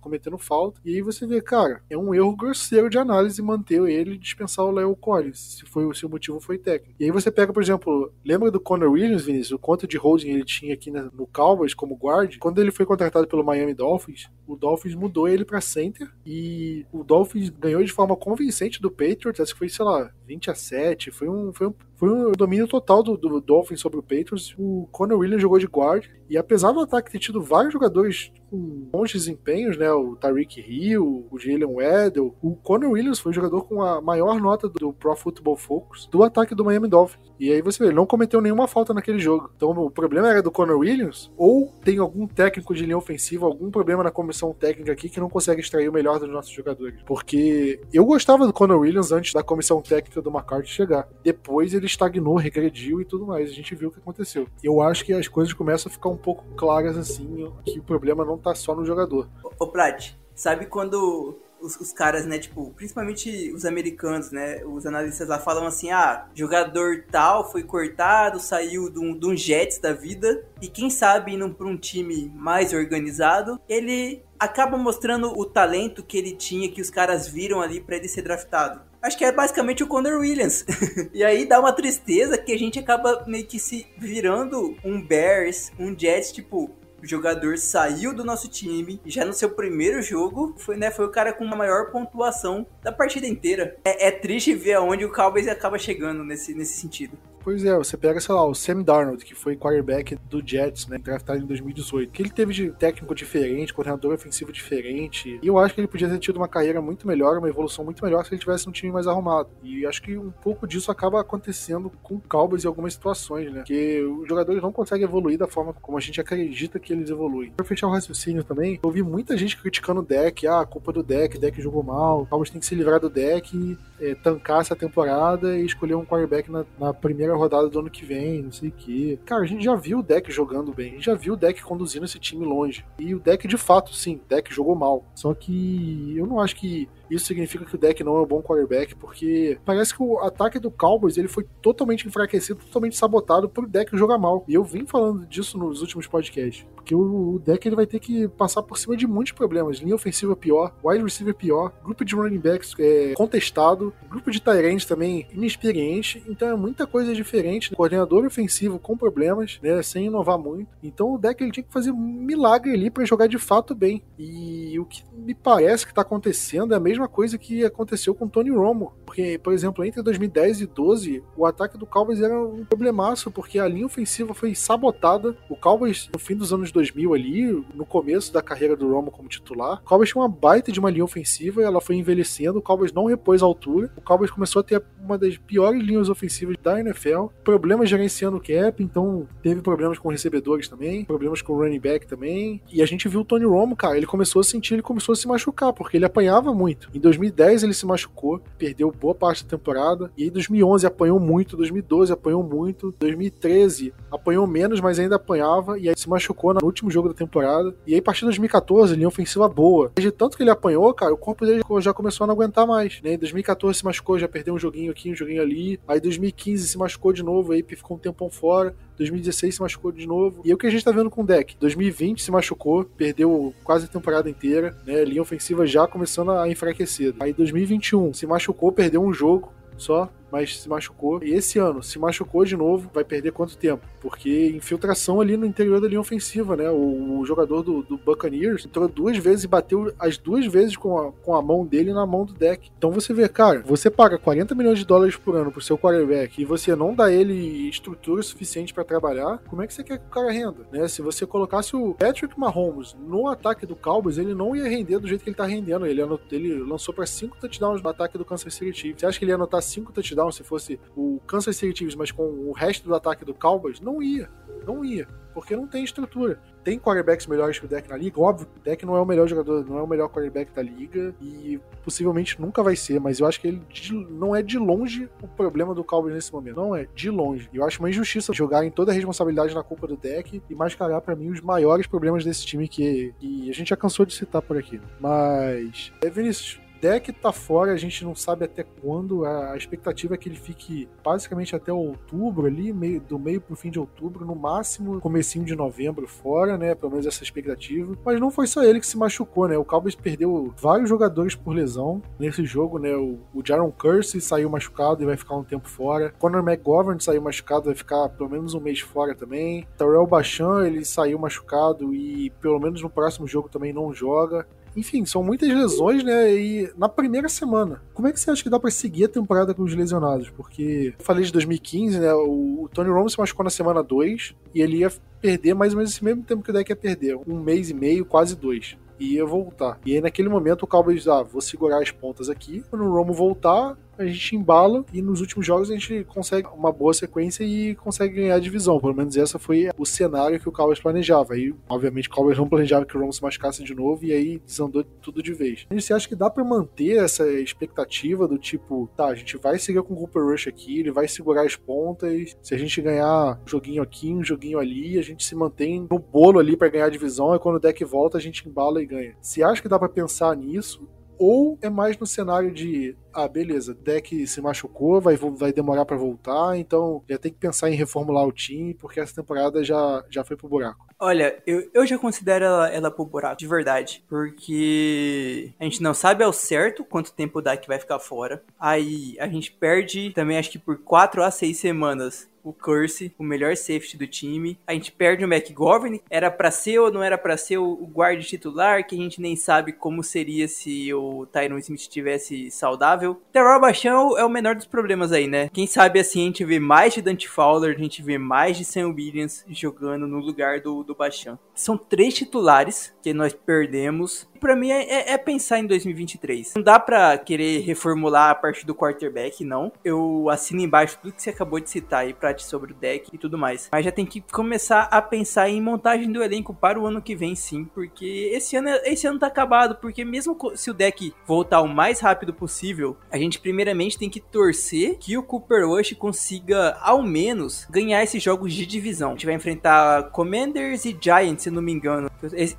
cometendo falta E aí você vê, cara, é um erro grosseiro de análise manter ele e dispensar o Léo Collins, se, foi, se o motivo foi técnico. E aí você pega, por exemplo, lembra do Conor Williams, Vinícius? O quanto de holding ele tinha aqui no Cowboys como guard? Quando ele foi contratado pelo Miami Dolphins, o Dolphins mudou ele para center e o Dolphins ganhou de forma convincente do Patriots, acho que foi, sei lá, 20 a 7, foi um, foi um, foi um domínio total do, do Dolphins sobre o Patriots. O Conor Williams jogou de guard e apesar do ataque ter tido vários jogadores com bons desempenhos, né, o Tariq Hill, o Jalen Weddle, o Conor Williams foi o jogador com a maior nota do Pro Football Focus do ataque do Miami Dolphins. E aí você vê, ele não cometeu nenhuma falta naquele jogo. Então o problema era do Conor Williams ou tem algum técnico de linha ofensiva, algum problema na comissão técnica aqui que não consegue extrair o melhor dos nossos jogadores. Porque eu gostava do Conor Williams antes da comissão técnica do McCarthy chegar. Depois ele estagnou, regrediu e tudo mais. A gente viu o que aconteceu. Eu acho que as coisas começam a ficar um pouco claras assim, que o problema não tá só no jogador. Ô, Prat, sabe quando os, os, caras, né, tipo, principalmente os americanos, né, os analistas lá falam assim, ah, jogador tal foi cortado, saiu de um, Jets da vida, e quem sabe indo pra um time mais organizado, ele acaba mostrando o talento que ele tinha, que os caras viram ali para ele ser draftado. Acho que é basicamente o Conor Williams. e aí dá uma tristeza que a gente acaba meio que se virando um Bears, um Jets, tipo, o jogador saiu do nosso time já no seu primeiro jogo foi, né, foi o cara com a maior pontuação da partida inteira. É, é triste ver aonde o Cowboys acaba chegando nesse, nesse sentido. Pois é, você pega, sei lá, o Sam Darnold, que foi quarterback do Jets, né, draftado em 2018, que ele teve de técnico diferente, coordenador ofensivo diferente, e eu acho que ele podia ter tido uma carreira muito melhor, uma evolução muito melhor se ele tivesse um time mais arrumado. E acho que um pouco disso acaba acontecendo com o Cowboys em algumas situações, né, que os jogadores não conseguem evoluir da forma como a gente acredita que eles evoluem. Pra fechar o raciocínio também, eu vi muita gente criticando o deck, ah, culpa do deck, deck jogou mal, o Cowboys tem que se livrar do deck é, tancar essa temporada e escolher um quarterback na, na primeira rodada do ano que vem, não sei o quê. Cara, a gente já viu o deck jogando bem, a gente já viu o deck conduzindo esse time longe. E o deck, de fato, sim, o deck jogou mal. Só que eu não acho que isso significa que o deck não é um bom quarterback, porque parece que o ataque do Cowboys ele foi totalmente enfraquecido, totalmente sabotado por o deck jogar mal. E eu vim falando disso nos últimos podcasts. Porque o, deck ele vai ter que passar por cima de muitos problemas. Linha ofensiva pior, wide receiver pior, grupo de running backs é, contestado, grupo de Tyrants também inexperiente. Então é muita coisa diferente. Coordenador ofensivo com problemas, né? Sem inovar muito. Então o deck ele tinha que fazer um milagre ali para jogar de fato bem. E o que me parece que tá acontecendo é a mesma mesma coisa que aconteceu com Tony Romo. Porque, por exemplo, entre 2010 e 12, o ataque do Cowboys era um problemaço, porque a linha ofensiva foi sabotada. O Cowboys, no fim dos anos 2000 ali, no começo da carreira do Romo como titular, o Cowboys tinha uma baita de uma linha ofensiva, ela foi envelhecendo, o Cowboys não repôs a altura, o Cowboys começou a ter uma das piores linhas ofensivas da NFL, problemas gerenciando o cap, então teve problemas com recebedores também, problemas com running back também, e a gente viu o Tony Romo, cara, ele começou a sentir, ele começou a se machucar, porque ele apanhava muito. Em 2010 ele se machucou, perdeu boa parte da temporada. E em 2011 apanhou muito, 2012 apanhou muito, 2013 apanhou menos, mas ainda apanhava. E aí se machucou no último jogo da temporada. E aí a partir de 2014 linha ofensiva boa. De tanto que ele apanhou, cara, o corpo dele já começou a não aguentar mais. Né? Em 2014 se machucou, já perdeu um joguinho aqui, um joguinho ali. Aí 2015 se machucou de novo, aí ficou um tempão fora. 2016 se machucou de novo. E é o que a gente tá vendo com o deck. 2020 se machucou, perdeu quase a temporada inteira, né? Linha ofensiva já começando a enfraquecer. Aí 2021 se machucou, perdeu um jogo só mas se machucou. E esse ano, se machucou de novo, vai perder quanto tempo? Porque infiltração ali no interior da linha ofensiva, né? O, o jogador do, do Buccaneers entrou duas vezes e bateu as duas vezes com a, com a mão dele na mão do deck. Então você vê, cara, você paga 40 milhões de dólares por ano pro seu quarterback e você não dá ele estrutura suficiente para trabalhar, como é que você quer que o cara renda? Né? Se você colocasse o Patrick Mahomes no ataque do Cowboys, ele não ia render do jeito que ele tá rendendo. Ele, ele lançou para cinco touchdowns no ataque do Kansas City Chiefs. Você acha que ele ia anotar cinco touchdowns se fosse o Kansas City Chiefs, mas com o resto do ataque do Cowboys? Não ia. Não ia. Porque não tem estrutura tem quarterbacks melhores que o deck na liga. Óbvio, o deck não é o melhor jogador, não é o melhor quarterback da liga e possivelmente nunca vai ser, mas eu acho que ele não é de longe o problema do Cowboys nesse momento. Não é, de longe. Eu acho uma injustiça jogar em toda a responsabilidade na culpa do deck e mascarar para mim os maiores problemas desse time que, que a gente já cansou de citar por aqui. Mas, é, Vinícius, deck tá fora, a gente não sabe até quando. A, expectativa é que ele fique basicamente até outubro ali, meio, do meio pro fim de outubro, no máximo comecinho de novembro fora, né? Pelo menos essa expectativa. Mas não foi só ele que se machucou, né? O Cowboys perdeu vários jogadores por lesão nesse jogo, né? O, o Jaron Curse saiu machucado e vai ficar um tempo fora. Conor McGovern saiu machucado, vai ficar pelo menos um mês fora também. Terrell Bachan, ele saiu machucado e pelo menos no próximo jogo também não joga. Enfim, são muitas lesões, né? E na primeira semana. Como é que você acha que dá para seguir a temporada com os lesionados? Porque eu falei de 2015, né? O Tony Romo se machucou na semana 2 e ele ia perder mais ou menos esse mesmo tempo que o deck ia perder. Um mês e meio, quase dois e ia voltar. E aí naquele momento o Cowboys, ah, vou segurar as pontas aqui. Quando o Romo voltar, a gente embala e nos últimos jogos a gente consegue uma boa sequência e consegue ganhar a divisão. Pelo menos essa foi o cenário que o Cowboys planejava. Aí, obviamente, o Cowboys não planejava que o Romo se machucasse de novo e aí desandou tudo de vez. E você acha que dá para manter essa expectativa do tipo, tá, a gente vai seguir com o Cooper Rush aqui, ele vai segurar as pontas. Se a gente ganhar um joguinho aqui, um joguinho ali, a gente se mantém no bolo ali para ganhar a divisão. E quando o deck volta, a gente embala e ganha. Você acha que dá para pensar nisso? Ou é mais no cenário de, ah, beleza, deck se machucou, vai, vai demorar para voltar, então já tem que pensar em reformular o time, porque essa temporada já, já foi pro buraco. Olha, eu, eu já considero ela, ela pro buraco, de verdade. Porque a gente não sabe ao certo quanto tempo o deck vai ficar fora. Aí a gente perde também, acho que por 4 a 6 semanas, o Curse, o melhor safety do time. A gente perde o McGovern, era para ser ou não era para ser o guarda titular, que a gente nem sabe como seria se o Tyron Smith estivesse saudável. Terrell Bachão é o menor dos problemas aí, né? Quem sabe assim a gente vê mais de Dante Fowler, a gente vê mais de Sam Williams jogando no lugar do, do Bachão. São três titulares que nós perdemos para mim é, é, é, pensar em 2023. Não dá para querer reformular a parte do quarterback, não. Eu assino embaixo tudo que você acabou de citar aí, Prati, sobre o deck e tudo mais. Mas já tem que começar a pensar em montagem do elenco para o ano que vem, sim. Porque esse ano, esse ano tá acabado. Porque mesmo se o deck voltar o mais rápido possível, a gente primeiramente tem que torcer que o Cooper Rush consiga, ao menos, ganhar esses jogos de divisão. A gente vai enfrentar Commanders e Giants, se não me engano.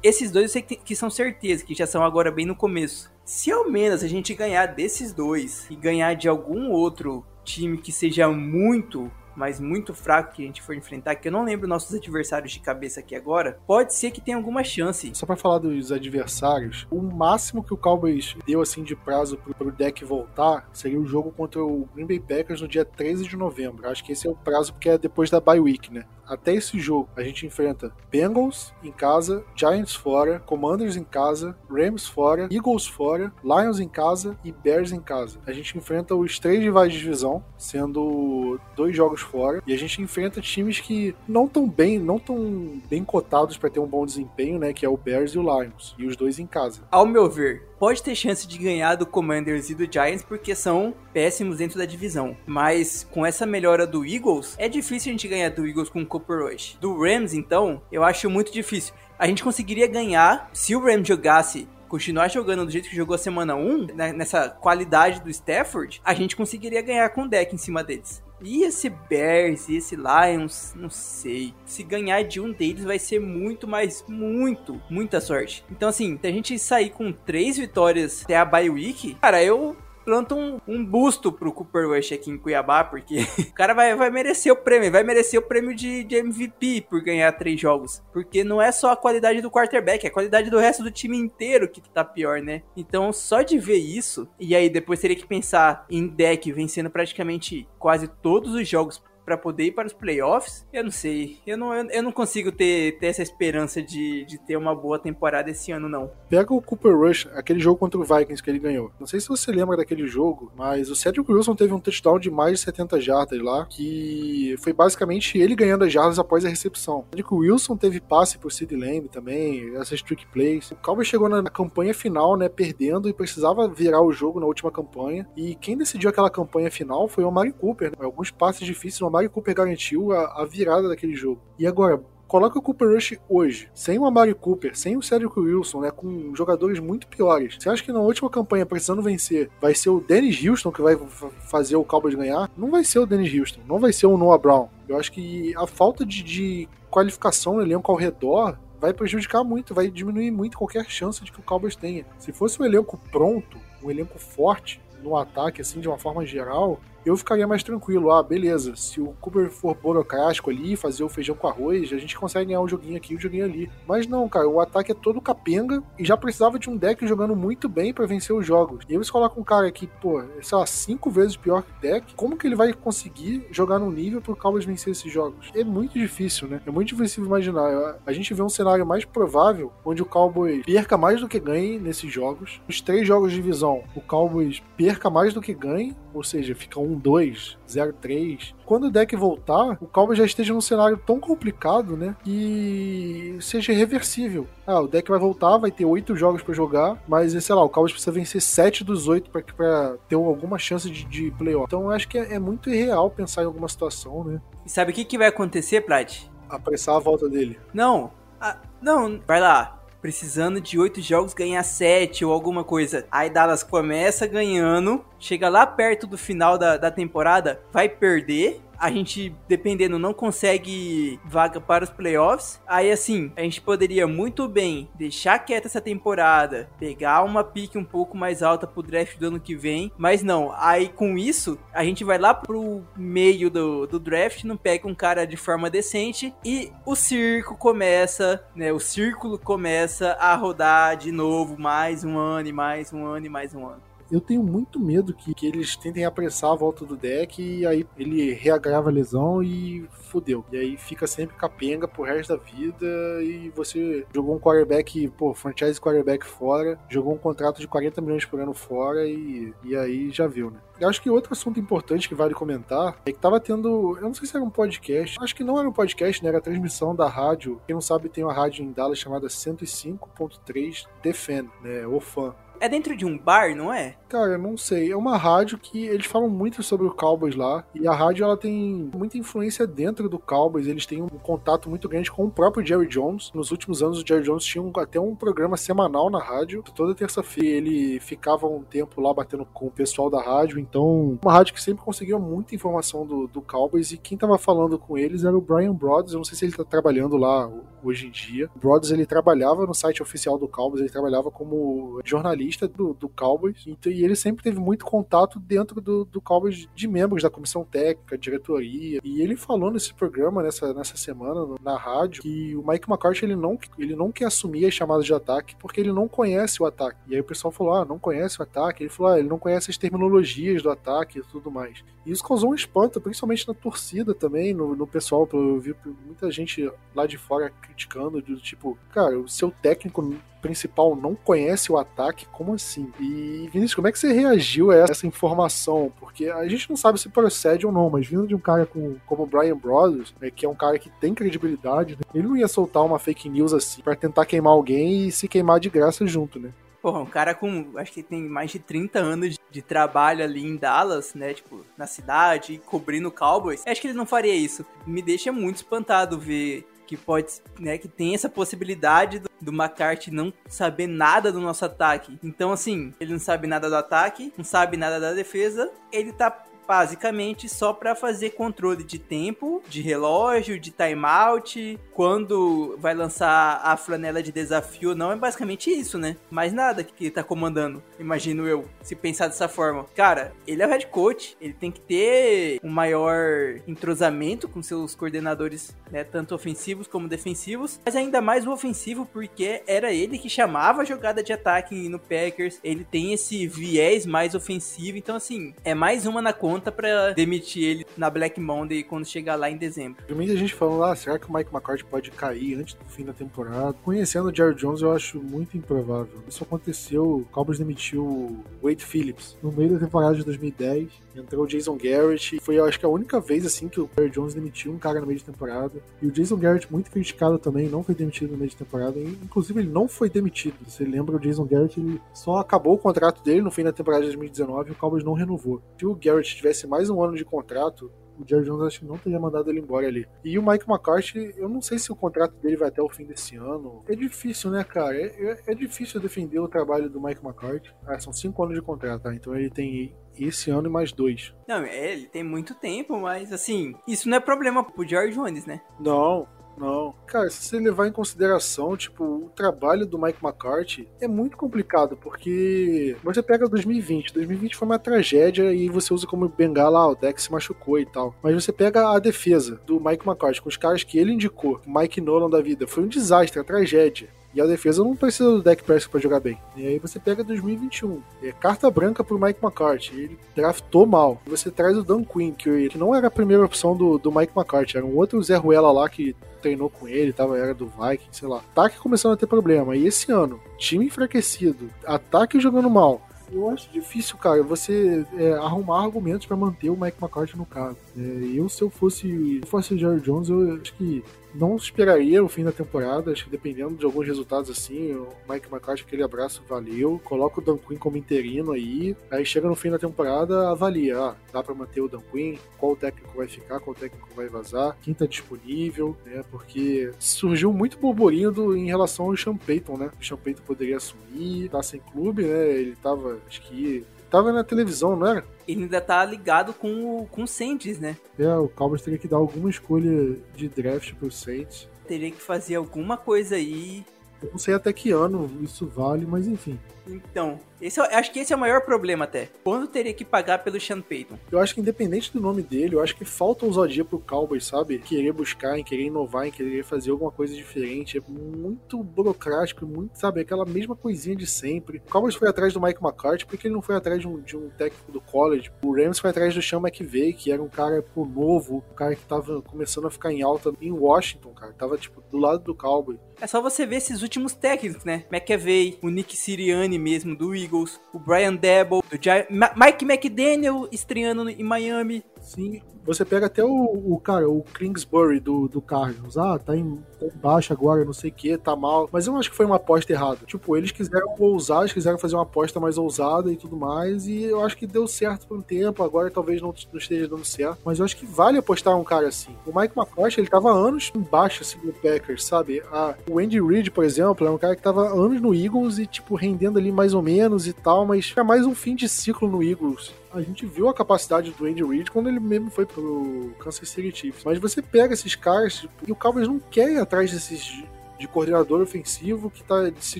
Esses dois eu sei que, que são certeza, que que já são agora bem no começo. Se ao menos a gente ganhar desses dois e ganhar de algum outro time que seja muito mas muito fraco que a gente for enfrentar, que eu não lembro nossos adversários de cabeça aqui agora, pode ser que tenha alguma chance. Só para falar dos adversários, o máximo que o Cowboys deu assim de prazo pro, pro deck voltar seria o jogo contra o Green Bay Packers no dia 13 de novembro. Acho que esse é o prazo porque é depois da bye week, né? Até esse jogo, a gente enfrenta Bengals em casa, Giants fora, Commanders em casa, Rams fora, Eagles fora, Lions em casa e Bears em casa. A gente enfrenta os três rivais de divisão, sendo dois jogos fora, e a gente enfrenta times que não tão bem, não tão bem cotados para ter um bom desempenho, né, que é o Bears e o Lions, e os dois em casa. Ao meu ver, pode ter chance de ganhar do Commanders e do Giants porque são péssimos dentro da divisão. Mas com essa melhora do Eagles, é difícil a gente ganhar do Eagles com o Cooper Rush. Do Rams, então, eu acho muito difícil. A gente conseguiria ganhar se o Rams jogasse continuar jogando do jeito que jogou a semana 1, né, nessa qualidade do Stafford, a gente conseguiria ganhar com o deck em cima deles. E esse Bears e esse Lions, não sei. Se ganhar de um deles vai ser muito, mais muito, muita sorte. Então, assim, a gente sair com três vitórias até a bye week, cara, eu planta um, um busto pro Cooper Rush aqui em Cuiabá, porque o cara vai, vai merecer o prêmio, vai merecer o prêmio de, de MVP por ganhar três jogos. Porque não é só a qualidade do quarterback, é a qualidade do resto do time inteiro que tá pior, né? Então, só de ver isso, e aí depois teria que pensar em deck vencendo praticamente quase todos os jogos para poder ir para os playoffs, eu não sei. Eu não, eu, eu, não consigo ter, ter essa esperança de, de ter uma boa temporada esse ano, não. Pega o Cooper Rush, aquele jogo contra o Vikings que ele ganhou. Não sei se você lembra daquele jogo, mas o Cedric Wilson teve um touchdown de mais de 70 jardas lá, que foi basicamente ele ganhando as jardas após a recepção. O Cedric Wilson teve passe por Sid Lamb também, essas trick plays. O Cowboys chegou na, campanha final, né, perdendo e precisava virar o jogo na última campanha. E quem decidiu aquela campanha final foi o Mari Cooper. Né? Alguns passes difíceis, o Amari Cooper garantiu a, a virada daquele jogo. E agora, coloca o Cooper Rush hoje, sem o Amari Cooper, sem o Cedric Wilson, né, com jogadores muito piores. Você acha que na última campanha, precisando vencer, vai ser o Dennis Houston que vai fazer o Cowboys ganhar? Não vai ser o Dennis Houston, não vai ser o Noah Brown. Eu acho que a falta de, de qualificação no elenco ao redor vai prejudicar muito, vai diminuir muito qualquer chance de que o Cowboys tenha. Se fosse um elenco pronto, um elenco forte no ataque, assim, de uma forma geral, eu ficaria mais tranquilo. Ah, beleza, se o Cooper for burocrático ali, fazer o feijão com arroz, a gente consegue ganhar um joguinho aqui e um joguinho ali. Mas não, cara, o ataque é todo capenga e já precisava de um deck jogando muito bem para vencer os jogos. E aí você coloca um cara aqui, pô, sei lá, cinco vezes pior que deck, como que ele vai conseguir jogar num nível pro Cowboys vencer esses jogos? É muito difícil, né? É muito difícil imaginar. A gente vê um cenário mais provável onde o Cowboys perca mais do que ganhe nesses jogos. Os três jogos de divisão, o Cowboys perca mais do que ganhe, ou seja, fica um 1-2, 0-3. Quando o deck voltar, o Cowboys já esteja num cenário tão complicado, né? Que seja irreversível. Ah, o deck vai voltar, vai ter oito jogos para jogar, mas sei lá, o Cowboys precisa vencer sete dos oito para ter alguma chance de, de playoff. Então eu acho que é, é, muito irreal pensar em alguma situação, né? E sabe o que, que vai acontecer, Plat? Apressar a volta dele. Não, ah, não, vai lá precisando de oito jogos ganhar sete ou alguma coisa. Aí Dallas começa ganhando, chega lá perto do final da, da temporada, vai perder a gente, dependendo, não consegue vaga para os playoffs, aí assim, a gente poderia muito bem deixar quieta essa temporada, pegar uma pique um pouco mais alta pro draft do ano que vem, mas não, aí com isso, a gente vai lá pro meio do, do draft, não pega um cara de forma decente e o circo começa, né, o círculo começa a rodar de novo mais um ano e mais um ano e mais um ano eu tenho muito medo que, que eles tentem apressar a volta do deck e aí ele reagrava a lesão e fudeu. E aí fica sempre capenga pro resto da vida e você jogou um quarterback, pô, franchise quarterback fora, jogou um contrato de 40 milhões por ano fora e, e aí já viu, né? Eu acho que outro assunto importante que vale comentar é que tava tendo, eu não sei se era um podcast, acho que não era um podcast, né? Era a transmissão da rádio. Quem não sabe tem uma rádio em Dallas chamada 105.3 Defend, né? O fã. É dentro de um bar, não é? Cara, não sei. É uma rádio que eles falam muito sobre o Cowboys lá. E a rádio ela tem muita influência dentro do Cowboys. Eles têm um contato muito grande com o próprio Jerry Jones. Nos últimos anos, o Jerry Jones tinha até um programa semanal na rádio. Toda terça-feira ele ficava um tempo lá batendo com o pessoal da rádio. Então, uma rádio que sempre conseguia muita informação do, do Cowboys. E quem tava falando com eles era o Brian Broads. Eu não sei se ele tá trabalhando lá hoje em dia. O Broads ele trabalhava no site oficial do Cowboys. Ele trabalhava como jornalista do, do Cowboys, então, e ele sempre teve muito contato dentro do, do Cowboys de membros da comissão técnica, diretoria, e ele falou nesse programa, nessa, nessa semana, na rádio, que o Mike McCarthy ele não, ele não quer assumir as chamadas de ataque porque ele não conhece o ataque. E aí o pessoal falou, ah, não conhece o ataque? Ele falou, ah, ele não conhece as terminologias do ataque e tudo mais. E isso causou um espanto, principalmente na torcida também, no, no pessoal, eu vi muita gente lá de fora criticando, do tipo, cara, o seu técnico principal não conhece o ataque, como assim? E, Vinícius, como é que você reagiu a essa informação? Porque a gente não sabe se procede ou não, mas vindo de um cara com, como o Brian Brothers, né, que é um cara que tem credibilidade, né, ele não ia soltar uma fake news assim para tentar queimar alguém e se queimar de graça junto, né? Porra, um cara com, acho que tem mais de 30 anos de trabalho ali em Dallas, né, tipo, na cidade, cobrindo Cowboys, acho que ele não faria isso. Me deixa muito espantado ver que pode, né, que tem essa possibilidade do, do McCarthy não saber nada do nosso ataque. Então, assim, ele não sabe nada do ataque, não sabe nada da defesa, ele tá basicamente só para fazer controle de tempo, de relógio, de timeout, quando vai lançar a flanela de desafio, não é basicamente isso, né? Mais nada que ele tá comandando, imagino eu, se pensar dessa forma. Cara, ele é o head coach, ele tem que ter um maior entrosamento com seus coordenadores, né, tanto ofensivos como defensivos, mas ainda mais o ofensivo porque era ele que chamava a jogada de ataque no Packers, ele tem esse viés mais ofensivo, então assim, é mais uma na conta para demitir ele na Black Monday quando chegar lá em dezembro. Tem muita gente falando, ah, será que o Mike McCarthy pode cair antes do fim da temporada? Conhecendo o Jerry Jones, eu acho muito improvável. Isso aconteceu, o Cowboys demitiu o Wade Phillips no meio da temporada de 2010. Entrou o Jason Garrett. Foi, eu acho que a única vez assim que o Jerry Jones demitiu um cara no meio de temporada. E o Jason Garrett, muito criticado também, não foi demitido no meio de temporada. E, inclusive, ele não foi demitido. Você lembra, o Jason Garrett ele só acabou o contrato dele no fim da temporada de 2019 e o Cowboys não renovou. Se o Garrett tivesse mais um ano de contrato, o Jerry Jones acho que não teria mandado ele embora ali. E o Mike McCarthy, eu não sei se o contrato dele vai até o fim desse ano. É difícil, né, cara? É, é, é difícil defender o trabalho do Mike McCarthy. Ah, são cinco anos de contrato, tá? Então ele tem esse ano e mais dois. Não, é, ele tem muito tempo, mas assim, isso não é problema pro Jerry Jones, né? Não, não. Cara, se você levar em consideração, tipo, o trabalho do Mike McCarthy é muito complicado, porque você pega 2020, 2020 foi uma tragédia e você usa como bengala, ah, o Dex se machucou e tal. Mas você pega a defesa do Mike McCarthy com os caras que ele indicou, Mike Nolan da vida, foi um desastre, uma tragédia. E a defesa não precisa do deck Prescott para jogar bem. E aí você pega 2021. É carta branca pro Mike McCarthy. Ele draftou mal. Você traz o Dan Quinn, que, que não era a primeira opção do, do Mike McCarthy. Era um outro Zé Ruela lá que treinou com ele, tava, era do Viking, sei lá. Ataque começando a ter problema. E esse ano, time enfraquecido, ataque jogando mal. Eu acho difícil, cara, você é, arrumar argumentos para manter o Mike McCarthy no cargo. É, eu, se eu fosse, se eu fosse o Jerry Jones, eu acho que não esperaria o fim da temporada, acho que dependendo de alguns resultados assim, o Mike McCarthy, aquele abraço, valeu. Coloca o Dan Quinn como interino aí, aí chega no fim da temporada, avalia, ah, dá para manter o Dan Quinn, qual técnico vai ficar, qual técnico vai vazar, quem tá disponível, né, porque surgiu muito burburinho em relação ao Sean Payton, né, o Sean Payton poderia assumir, tá sem clube, né, ele tava, acho que tava na televisão, não era? Ele ainda tá ligado com o, com o Saints, né? É, o Cowboys teria que dar alguma escolha de draft pro Saints. Teria que fazer alguma coisa aí. Eu não sei até que ano isso vale, mas enfim. Então, esse, é acho que esse é o maior problema até. Quando teria que pagar pelo Sean Payton? Eu acho que independente do nome dele, eu acho que falta ousadia pro Cowboys, sabe? Querer buscar, em querer inovar, em querer fazer alguma coisa diferente. É muito burocrático, muito, sabe? Aquela mesma coisinha de sempre. O Cowboys foi atrás do Mike McCarthy porque ele não foi atrás de um, de um técnico do college. O Rams foi atrás do Sean McVay, que era um cara pô, novo, um cara que tava começando a ficar em alta em Washington, cara. Tava, tipo, do lado do Cowboy. É só você ver esses últimos técnicos, né? McAvey, o Nick Sirianni mesmo do Eagles, o Brian Debo, o Gi Mike McDaniel estreando em Miami. Sim, você pega até o, o cara, o Kingsbury do, do Cardinals. Ah, tá em, tá baixa agora, não sei o que, tá mal. Mas eu acho que foi uma aposta errada. Tipo, eles quiseram ousar, eles quiseram fazer uma aposta mais ousada e tudo mais. E eu acho que deu certo por um tempo. Agora talvez não, não esteja dando certo. Mas eu acho que vale apostar um cara assim. O Mike McCoy, ele tava anos embaixo assim do Packers, sabe? Ah, o Andy Reid, por exemplo, é um cara que tava anos no Eagles e, tipo, rendendo ali mais ou menos e tal. Mas era mais um fim de ciclo no Eagles a gente viu a capacidade do Andy Reid quando ele mesmo foi pro Kansas City Chiefs. Mas você pega esses caras tipo, e o Cowboys não quer ir atrás desses de coordenador ofensivo que tá se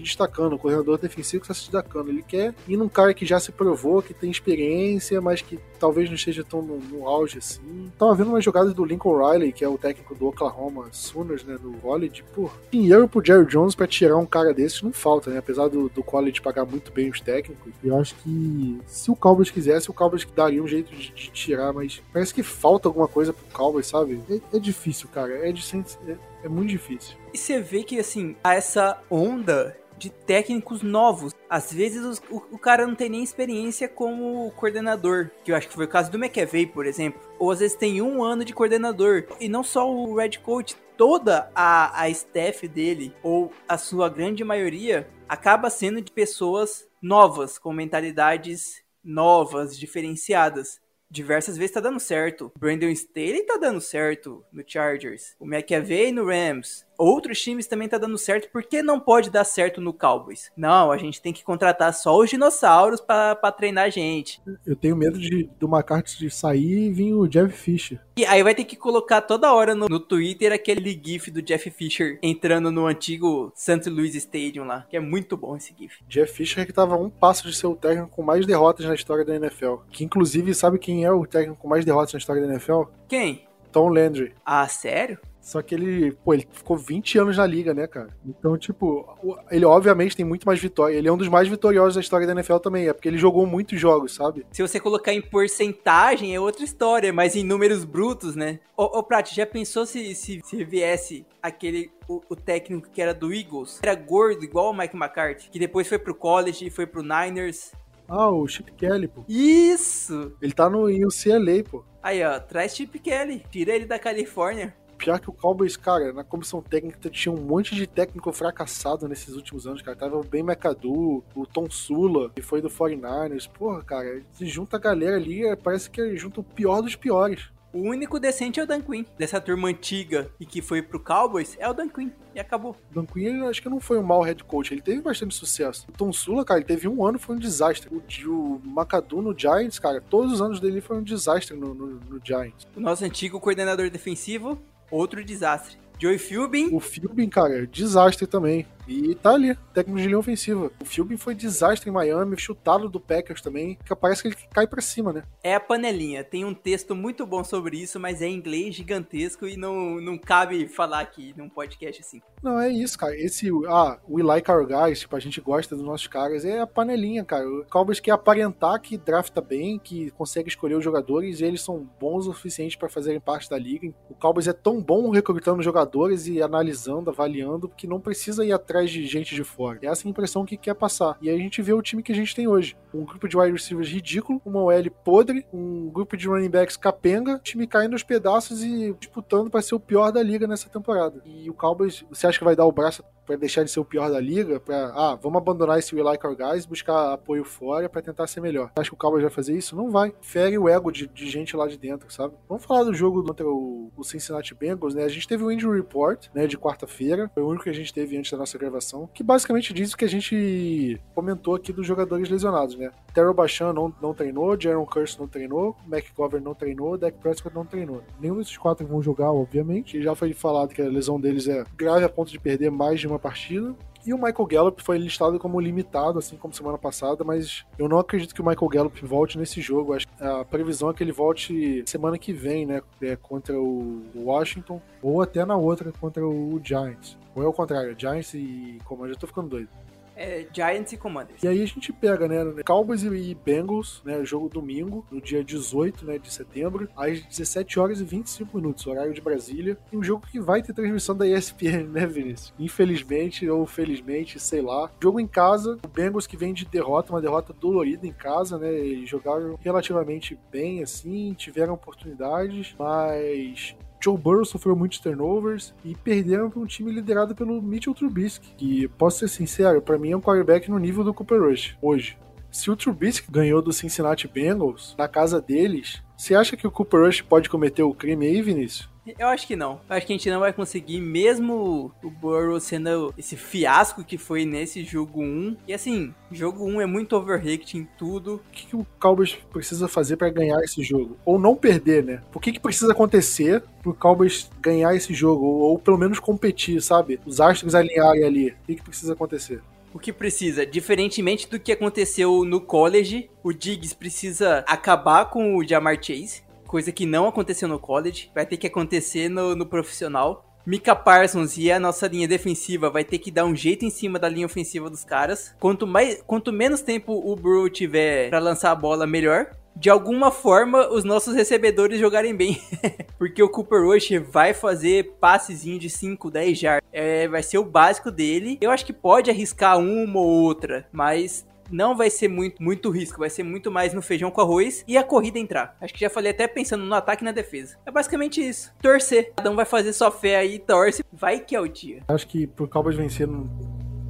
destacando, coordenador defensivo que tá se destacando. Ele quer ir num cara que já se provou, que tem experiência, mas que talvez não esteja tão no, no auge assim. Tava vendo umas jogadas do Lincoln Riley, que é o técnico do Oklahoma Sooners, né, do college. Pô, dinheiro pro Jerry Jones para tirar um cara desses não falta, né? Apesar do, do college pagar muito bem os técnicos. Eu acho que se o Cowboys quisesse, o Cowboys daria um jeito de, de tirar, mas parece que falta alguma coisa pro Cowboys, sabe? É, é difícil, cara. É, de, é, é muito difícil. E você vê que, assim, essa onda de técnicos novos. Às vezes os, o, o, cara não tem nem experiência como coordenador, que eu acho que foi o caso do McAvey, por exemplo. Ou às vezes tem um ano de coordenador. E não só o Red Coach, toda a, a staff dele, ou a sua grande maioria, acaba sendo de pessoas novas, com mentalidades novas, diferenciadas diversas vezes tá dando certo. Brandon Staley tá dando certo no Chargers. O McAvey no Rams. Outros times também tá dando certo, por que não pode dar certo no Cowboys? Não, a gente tem que contratar só os dinossauros para treinar a gente. Eu tenho medo de do McCarthy de sair e vir o Jeff Fisher. E aí vai ter que colocar toda hora no, no Twitter aquele gif do Jeff Fisher entrando no antigo St. Louis Stadium lá, que é muito bom esse gif. Jeff Fisher que tava um passo de ser o técnico com mais derrotas na história da NFL. Que inclusive sabe quem é o técnico com mais derrotas na história da NFL? Quem? Tom Landry. Ah, sério? Só que ele, pô, ele ficou 20 anos na liga, né, cara? Então, tipo, ele obviamente tem muito mais vitória. Ele é um dos mais vitoriosos da história da NFL também, é porque ele jogou muitos jogos, sabe? Se você colocar em porcentagem é outra história, mas em números brutos, né? Ô, ô Prat, já pensou se, se, se viesse aquele, o, o, técnico que era do Eagles? Era gordo, igual o Mike McCarthy, que depois foi pro college e foi pro Niners. Ah, o Chip Kelly, pô. Isso! Ele tá no UCLA, pô. Aí, ó, traz Chip Kelly, tira ele da Califórnia. Pior que o Cowboys, cara, na comissão técnica tinha um monte de técnico fracassado nesses últimos anos, cara. Tava o Ben McAdoo, o Tom Sula, que foi do 49ers. Porra, cara, se junta a galera ali, é, parece que junta o pior dos piores. O único decente é o Dan Quinn, dessa turma antiga e que foi pro Cowboys, é o Dan Quinn. E acabou. O Dan Quinn, acho que não foi um mau head coach, ele teve bastante sucesso. O Tom Sula, cara, ele teve um ano, foi um desastre. O, o McAdoo no Giants, cara, todos os anos dele foi um desastre no, no, no Giants. O nosso antigo coordenador defensivo, Outro desastre. Joey Philbin. O Philbin, cara, desastre também. E tá ali, técnico de linha ofensiva. O Philbin foi desastre em Miami, chutado do Packers também, que parece que ele cai para cima, né? É a panelinha. Tem um texto muito bom sobre isso, mas é em inglês gigantesco e não, não cabe falar aqui num podcast assim. Não, é isso, cara. Esse, ah, we like our guys, tipo, a gente gosta dos nossos caras, é a panelinha, cara. O Cowboys quer aparentar que drafta bem, que consegue escolher os jogadores e eles são bons o suficiente para fazerem parte da liga. O Cowboys é tão bom recrutando jogadores e analisando, avaliando, que não precisa ir atrás de gente de fora. É essa impressão que quer passar. E aí a gente vê o time que a gente tem hoje. Um grupo de wide receivers ridículo, uma OL podre, um grupo de running backs capenga, time caindo aos pedaços e disputando para ser o pior da liga nessa temporada. E o Cowboys, você acha que vai dar o braço para deixar de ser o pior da liga, para ah, vamos abandonar esse We Like Our Guys, buscar apoio fora para tentar ser melhor. Acho que o Cowboys vai fazer isso? Não vai. Fere o ego de, de gente lá de dentro, sabe? Vamos falar do jogo contra o, o, Cincinnati Bengals, né? A gente teve o injury report, né, de quarta-feira, foi o único que a gente teve antes da nossa gravação, que basicamente diz o que a gente comentou aqui dos jogadores lesionados, né? Terrell Bachan não, não treinou, Jaron Curse não treinou, McGovern não treinou, Dak Prescott não treinou. Nenhum desses quatro vão jogar, obviamente. E já foi falado que a lesão deles é grave a ponto de perder mais de uma partida. E o Michael Gallup foi listado como limitado, assim como semana passada, mas eu não acredito que o Michael Gallup volte nesse jogo. A previsão é que ele volte semana que vem, né? É, contra o Washington, ou até na outra contra o Giants. Ou é o contrário, Giants e Commanders, eu tô ficando doido é, Giants e Commanders. E aí a gente pega, né, Cowboys e Bengals, né, jogo domingo, no dia 18, né, de setembro, às 17 horas e 25 minutos, horário de Brasília, e um jogo que vai ter transmissão da ESPN, né, Vinícius? Infelizmente ou felizmente, sei lá. Jogo em casa, o Bengals que vem de derrota, uma derrota dolorida em casa, né, e jogaram relativamente bem, assim, tiveram oportunidades, mas Joe Burrow sofreu muitos turnovers e perderam para um time liderado pelo Mitchell Trubisky, que, posso ser sincero, para mim é um quarterback no nível do Cooper Rush, hoje. Se o Trubisky ganhou do Cincinnati Bengals, na casa deles, você acha que o Cooper Rush pode cometer o crime aí, Vinícius? Eu acho que não. Eu acho que a gente não vai conseguir, mesmo o Burrow sendo esse fiasco que foi nesse jogo 1. E assim, jogo 1 é muito overrated em tudo. O que, que o Cowboys precisa fazer para ganhar esse jogo? Ou não perder, né? O que, que precisa acontecer pro Cowboys ganhar esse jogo? Ou, ou pelo menos competir, sabe? Os astros alinharem ali. O que, que precisa acontecer? o que precisa. Diferentemente do que aconteceu no college, o Diggs precisa acabar com o Jamar Chase coisa que não aconteceu no college, vai ter que acontecer no, no profissional. Mika Parsons e a nossa linha defensiva vai ter que dar um jeito em cima da linha ofensiva dos caras. Quanto mais, quanto menos tempo o Brew tiver para lançar a bola, melhor. De alguma forma, os nossos recebedores jogarem bem. Porque o Cooper Rush vai fazer passezinho de 5, 10 jardas. É, vai ser o básico dele. Eu acho que pode arriscar uma ou outra, mas não vai ser muito, muito risco, vai ser muito mais no feijão com arroz e a corrida entrar. Acho que já falei até pensando no ataque e na defesa. É basicamente isso. Torcer. Cada um vai fazer sua fé aí, torce. Vai que é o dia. Acho que pro Cowboys vencer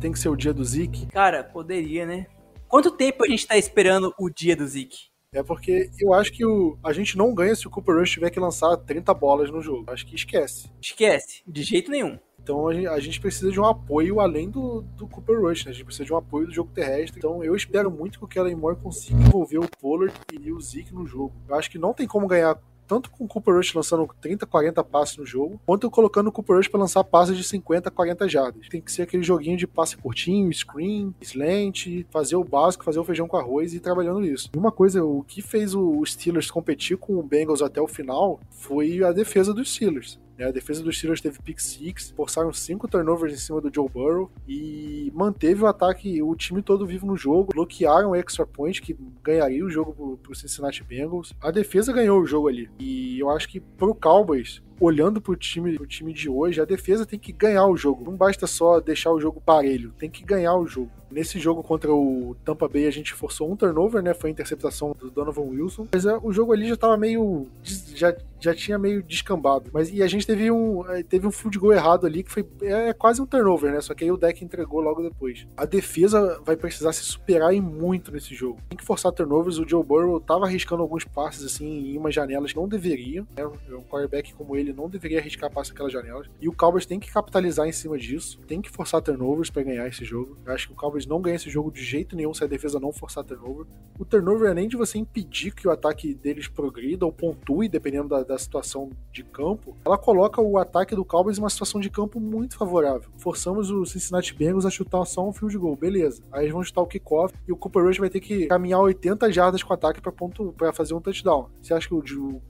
tem que ser o dia do Zeke. Cara, poderia, né? Quanto tempo a gente tá esperando o dia do Zeke? É porque eu acho que o, a gente não ganha se o Cooper Rush tiver que lançar 30 bolas no jogo. Acho que esquece. Esquece, de jeito nenhum. Então a gente, precisa de um apoio além do, do Cooper Rush, né? A gente precisa de um apoio do jogo terrestre. Então eu espero muito que o Kellen Moore consiga envolver o Pollard e o Zeke no jogo. Eu acho que não tem como ganhar tanto com o Cooper Rush lançando 30, 40 passes no jogo, quanto colocando o Cooper Rush para lançar passes de 50, 40 jardas. Tem que ser aquele joguinho de passe curtinho, screen, slant, fazer o básico, fazer o feijão com arroz e ir trabalhando nisso. E uma coisa, o que fez o Steelers competir com o Bengals até o final foi a defesa dos Steelers. A defesa dos Steelers teve pick six, forçaram cinco turnovers em cima do Joe Burrow e manteve o ataque, o time todo vivo no jogo, bloquearam o extra point que ganharia o jogo pro Cincinnati Bengals. A defesa ganhou o jogo ali. E eu acho que pro Cowboys, olhando pro time, pro time de hoje, a defesa tem que ganhar o jogo. Não basta só deixar o jogo parelho, tem que ganhar o jogo. Nesse jogo contra o Tampa Bay, a gente forçou um turnover, né? Foi a interceptação do Donovan Wilson. Mas é, o jogo ali já tava meio. Já, já tinha meio descambado. Mas e a gente teve um, é, teve um field goal errado ali, que foi é, é quase um turnover, né? Só que aí o deck entregou logo depois. A defesa vai precisar se superar em muito nesse jogo. Tem que forçar turnovers. O Joe Burrow tava arriscando alguns passes assim em umas janelas que não deveriam. Né? Um quarterback como ele não deveria arriscar passes naquelas janelas. E o Cowboys tem que capitalizar em cima disso. Tem que forçar turnovers para ganhar esse jogo. Eu acho que o Cowboys não ganha esse jogo de jeito nenhum se a defesa não forçar turnover. O turnover é nem de você impedir que o ataque deles progrida ou pontue, dependendo da, da situação de campo. Ela coloca o ataque do Cowboys em uma situação de campo muito favorável. Forçamos o Cincinnati Bengals a chutar só um field goal, beleza. Aí eles vão chutar o kickoff e o Cooper Rush vai ter que caminhar 80 jardas com o ataque para fazer um touchdown. Você acha que o,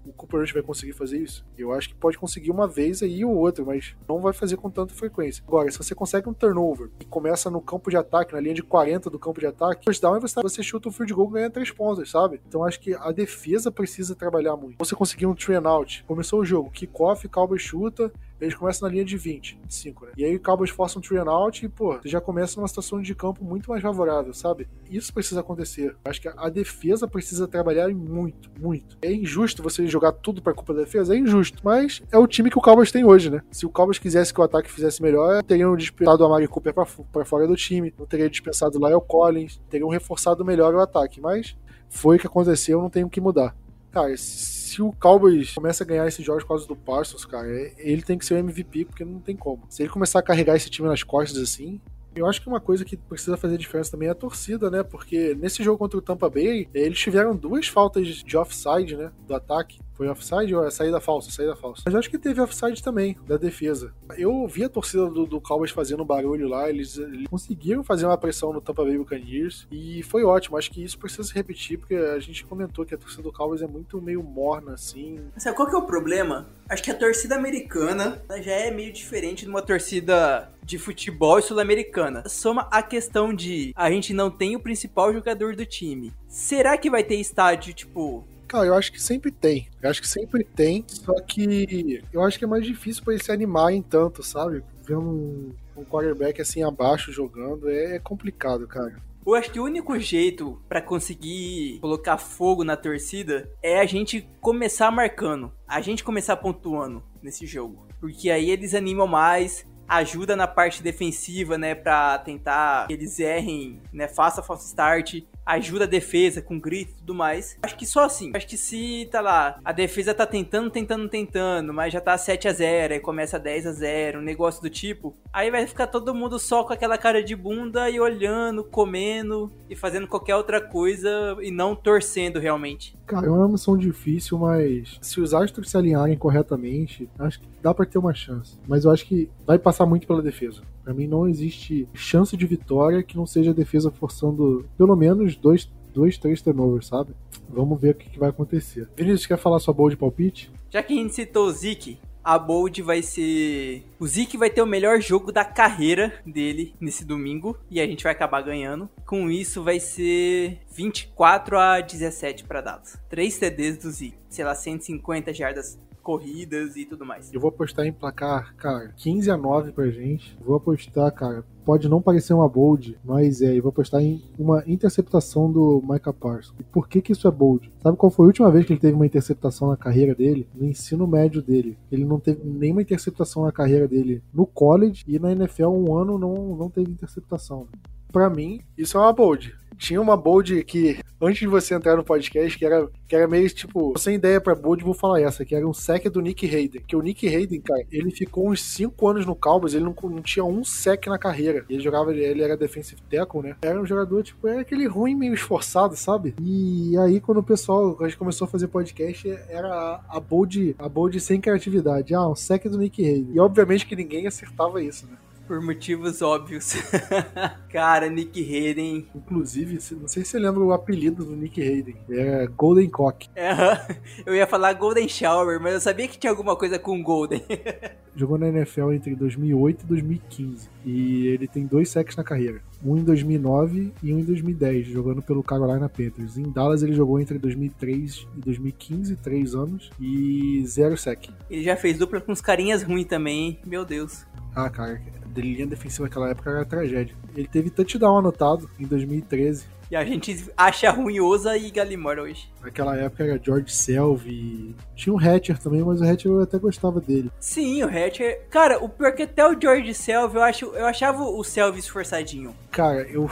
o Cooper Rush vai conseguir fazer isso? Eu acho que pode conseguir uma vez aí ou outra, mas não vai fazer com tanta frequência. Agora, se você consegue um turnover e começa no campo de ataque, na linha de 40 do campo de ataque, é você, você chuta o field goal e ganha 3 pontos, sabe? Então acho que a defesa precisa trabalhar muito. Você conseguir um train out, começou o jogo, kickoff, Cowboy chuta, eles começam na linha de 20, 25, né? E aí o Cowboys força um three and out e, pô, você já começa numa situação de campo muito mais favorável, sabe? Isso precisa acontecer. Acho que a defesa precisa trabalhar muito, muito. É injusto você jogar tudo pra culpa da defesa, é injusto. Mas é o time que o Cowboys tem hoje, né? Se o Cowboys quisesse que o ataque fizesse melhor, teriam dispensado o Amari Cooper pra, pra fora do time, não teria dispensado o Lyle Collins, teriam reforçado melhor o ataque. Mas foi o que aconteceu, não tem o que mudar. Cara, se o Cowboys começa a ganhar esses jogos por causa do Parsons, cara, ele tem que ser o MVP, porque não tem como. Se ele começar a carregar esse time nas costas assim, eu acho que uma coisa que precisa fazer diferença também é a torcida, né? Porque nesse jogo contra o Tampa Bay, eles tiveram duas faltas de offside, né? Do ataque. Foi offside ou é saída falsa? Saída falsa. Mas eu acho que teve offside também, da defesa. Eu vi a torcida do, do Cowboys fazendo barulho lá, eles, eles, conseguiram fazer uma pressão no Tampa Bay Buccaneers e foi ótimo. Acho que isso precisa se repetir, porque a gente comentou que a torcida do Cowboys é muito meio morna, assim. Sabe qual que é o problema? Acho que a torcida americana já é meio diferente de uma torcida de futebol sul-americana. Soma a questão de a gente não tem o principal jogador do time. Será que vai ter estádio, tipo, Cara, eu acho que sempre tem. Eu acho que sempre tem, só que eu acho que é mais difícil para eles se animarem tanto, sabe? Ver um, um quarterback assim abaixo jogando é complicado, cara. Eu acho que o único jeito para conseguir colocar fogo na torcida é a gente começar marcando, a gente começar pontuando nesse jogo. Porque aí eles animam mais, ajuda na parte defensiva, né, para tentar que eles errem, né, faça false start, ajuda a defesa com grito e tudo mais. Acho que só assim. Acho que se tá lá, a defesa tá tentando, tentando, tentando, mas já tá 7 a 0 aí começa 10 a 0 um negócio do tipo, aí vai ficar todo mundo só com aquela cara de bunda e olhando, comendo e fazendo qualquer outra coisa e não torcendo realmente. Cara, é uma missão difícil, mas se os astros se alinharem corretamente, acho que dá para ter uma chance. Mas eu acho que vai passar muito pela defesa. Para mim não existe chance de vitória que não seja a defesa forçando pelo menos dois, dois três turnovers, sabe? Vamos ver o que, que vai acontecer. Vinícius, quer falar sua boa de palpite? Já que a gente citou o Zeke, a Bold vai ser. O Zeke vai ter o melhor jogo da carreira dele nesse domingo e a gente vai acabar ganhando. Com isso, vai ser 24 a 17 para Dallas. 3 TDs do Zeke, sei lá, 150 jardas corridas e tudo mais. Eu vou apostar em placar, cara, 15 a 9 pra gente. Vou apostar, cara, pode não parecer uma bold, mas é, eu vou apostar em uma interceptação do Micah Parsons. E por que que isso é bold? Sabe qual foi a última vez que ele teve uma interceptação na carreira dele? No ensino médio dele. Ele não teve nenhuma interceptação na carreira dele no college e na NFL um ano não, não teve interceptação. Para mim, isso é uma bold. Tinha uma bold que antes de você entrar no podcast, que era, que era meio tipo, sem ideia pra Bold, vou falar essa, que era um sec do Nick Hayden. Que o Nick Hayden, cara, ele ficou uns 5 anos no Cowboys, ele não, não tinha um sec na carreira. Ele jogava, ele era defensive tackle, né? Era um jogador, tipo, era aquele ruim meio esforçado, sabe? E aí, quando o pessoal, a gente começou a fazer podcast, era a Bold, a Bold sem criatividade. Ah, um sec do Nick Hayden. E obviamente que ninguém acertava isso, né? Por motivos óbvios. Cara, Nick Hayden. Inclusive, não sei se você lembra o apelido do Nick Hayden. É Golden Cock. É, eu ia falar Golden Shower, mas eu sabia que tinha alguma coisa com Golden. Jogou na NFL entre 2008 e 2015. E ele tem dois sacks na carreira. Um em 2009 e um em 2010, jogando pelo Carolina Panthers. Em Dallas ele jogou entre 2003 e 2015, três anos, e zero sack. Ele já fez dupla com uns carinhas ruins também, hein? Meu Deus. Ah, cara, dele linha defensiva naquela época era tragédia. Ele teve touchdown anotado em 2013. E a gente acha ruim Oza e Galimore hoje. Naquela época era George Selvey. Tinha um Hatcher também, mas o Hatcher eu até gostava dele. Sim, o Hatcher. Cara, o pior que até o George Selvey, eu, acho, eu achava o Selvey esforçadinho. Cara, eu.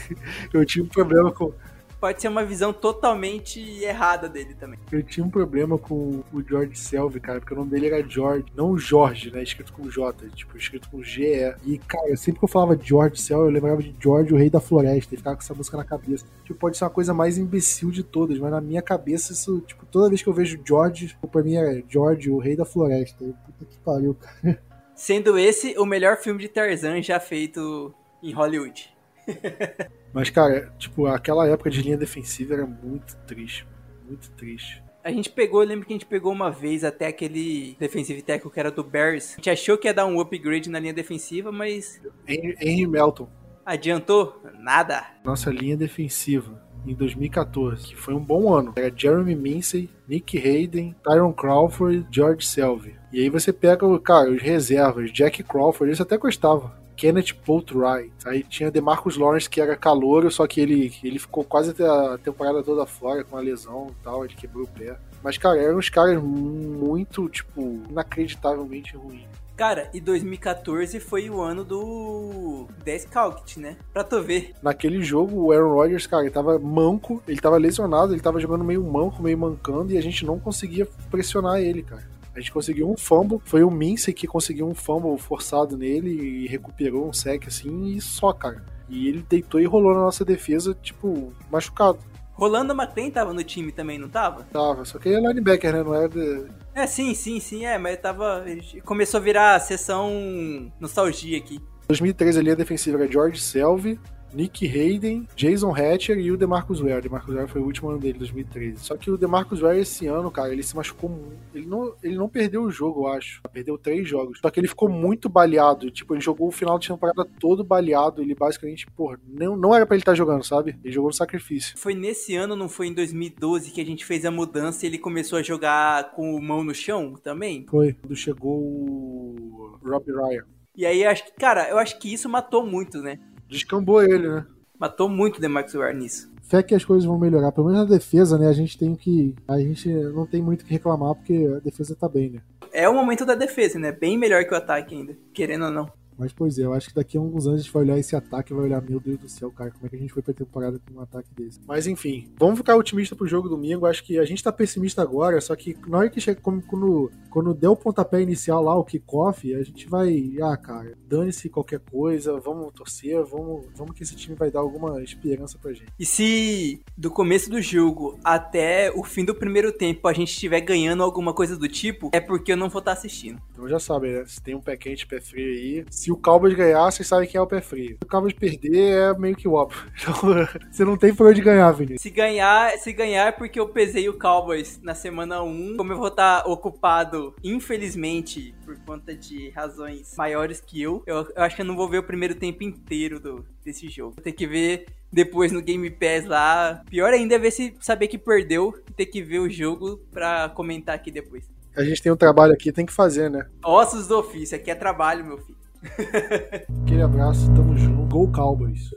eu tinha um problema com pode ser uma visão totalmente errada dele também. Eu tinha um problema com o George Selvey, cara, porque o nome dele era George, não Jorge, né? Escrito com J, tipo, escrito com G-E. E, cara, sempre que eu falava George Selvey, eu lembrava de George, o Rei da Floresta, e ficava com essa música na cabeça. Tipo, pode ser uma coisa mais imbecil de todas, mas na minha cabeça, isso, tipo, toda vez que eu vejo George, pra mim é George, o Rei da Floresta. Puta que pariu, cara. Sendo esse o melhor filme de Tarzan já feito em Hollywood. Mas, cara, tipo, aquela época de linha defensiva era muito triste. Muito triste. A gente pegou, eu lembro que a gente pegou uma vez até aquele defensive tackle que era do Bears. A gente achou que ia dar um upgrade na linha defensiva, mas. Henry Melton. Adiantou? Nada. Nossa linha defensiva em 2014, que foi um bom ano. Era Jeremy Mincey, Nick Hayden, Tyron Crawford, George Selvey. E aí você pega, cara, os reservas, Jack Crawford, isso até gostava. Kenneth Poltwright. Aí tinha DeMarcus Lawrence, que era calouro, só que ele, ele ficou quase a temporada toda fora com a lesão e tal, ele quebrou o pé. Mas, cara, eram uns caras muito, tipo, inacreditavelmente ruins. Cara, e 2014 foi o ano do Descalct, né? Pra tu ver. Naquele jogo, o Aaron Rodgers, cara, ele tava manco, ele tava lesionado, ele tava jogando meio manco, meio mancando, e a gente não conseguia pressionar ele, cara. A gente conseguiu um fumble, foi o Mincy que conseguiu um fumble forçado nele e recuperou um sec assim e só, cara. E ele deitou e rolou na nossa defesa, tipo, machucado. Rolando McLean tava no time também, não tava? Tava, só que ele é linebacker, né? Não é de... É, sim, sim, sim, é, mas tava. Começou a virar a sessão nostalgia aqui. 2013 ali a defensiva era George Selvey, Nick Hayden, Jason Hatcher e o DeMarcus Ware. O DeMarcus Ware foi o último ano dele, 2013. Só que o DeMarcus Ware esse ano, cara, ele se machucou muito. Ele não, ele não perdeu o jogo, eu acho. Perdeu três jogos. Só que ele ficou muito baleado. Tipo, ele jogou o final de temporada todo baleado. Ele basicamente, porra, não, não era pra ele estar tá jogando, sabe? Ele jogou no sacrifício. Foi nesse ano, não foi em 2012, que a gente fez a mudança e ele começou a jogar com mão no chão também? Foi. Quando chegou o Rob Ryan. E aí, acho que, cara, eu acho que isso matou muito, né? Descambou ele, né? Matou muito o DeMarcus Ware nisso. Fé que as coisas vão melhorar. Pelo menos na defesa, né? A gente tem que. A gente não tem muito o que reclamar porque a defesa tá bem, né? É o momento da defesa, né? Bem melhor que o ataque ainda, querendo ou não. Mas, pois é, eu acho que daqui a alguns anos a gente vai olhar esse ataque e vai olhar, meu Deus do céu, cara, como é que a gente foi pra temporada com um ataque desse? Mas, enfim, vamos ficar otimista pro jogo domingo. Acho que a gente tá pessimista agora, só que na hora que chega, quando, quando der o pontapé inicial lá, o kickoff, a gente vai, ah, cara, dane-se qualquer coisa, vamos torcer, vamos, vamos que esse time vai dar alguma esperança pra gente. E se do começo do jogo até o fim do primeiro tempo a gente estiver ganhando alguma coisa do tipo, é porque eu não vou estar tá assistindo. Então já sabe, né? Se tem um pé quente, pé frio aí, se o Cowboys ganhar, vocês sabem quem é o pé frio. Se o Cowboys perder, é meio que óbvio. Então, você não tem por onde ganhar, Vinícius. Se ganhar, se ganhar é porque eu pesei o Cowboys na semana 1. Como eu vou estar ocupado, infelizmente, por conta de razões maiores que eu, eu, eu acho que eu não vou ver o primeiro tempo inteiro do, desse jogo. Vou ter que ver depois no Game Pass lá. Pior ainda é ver se saber que perdeu e ter que ver o jogo pra comentar aqui depois. A gente tem um trabalho aqui, tem que fazer, né? Ossos do ofício, aqui é trabalho, meu filho. Aquele abraço, tamo junto. Go Cowboys!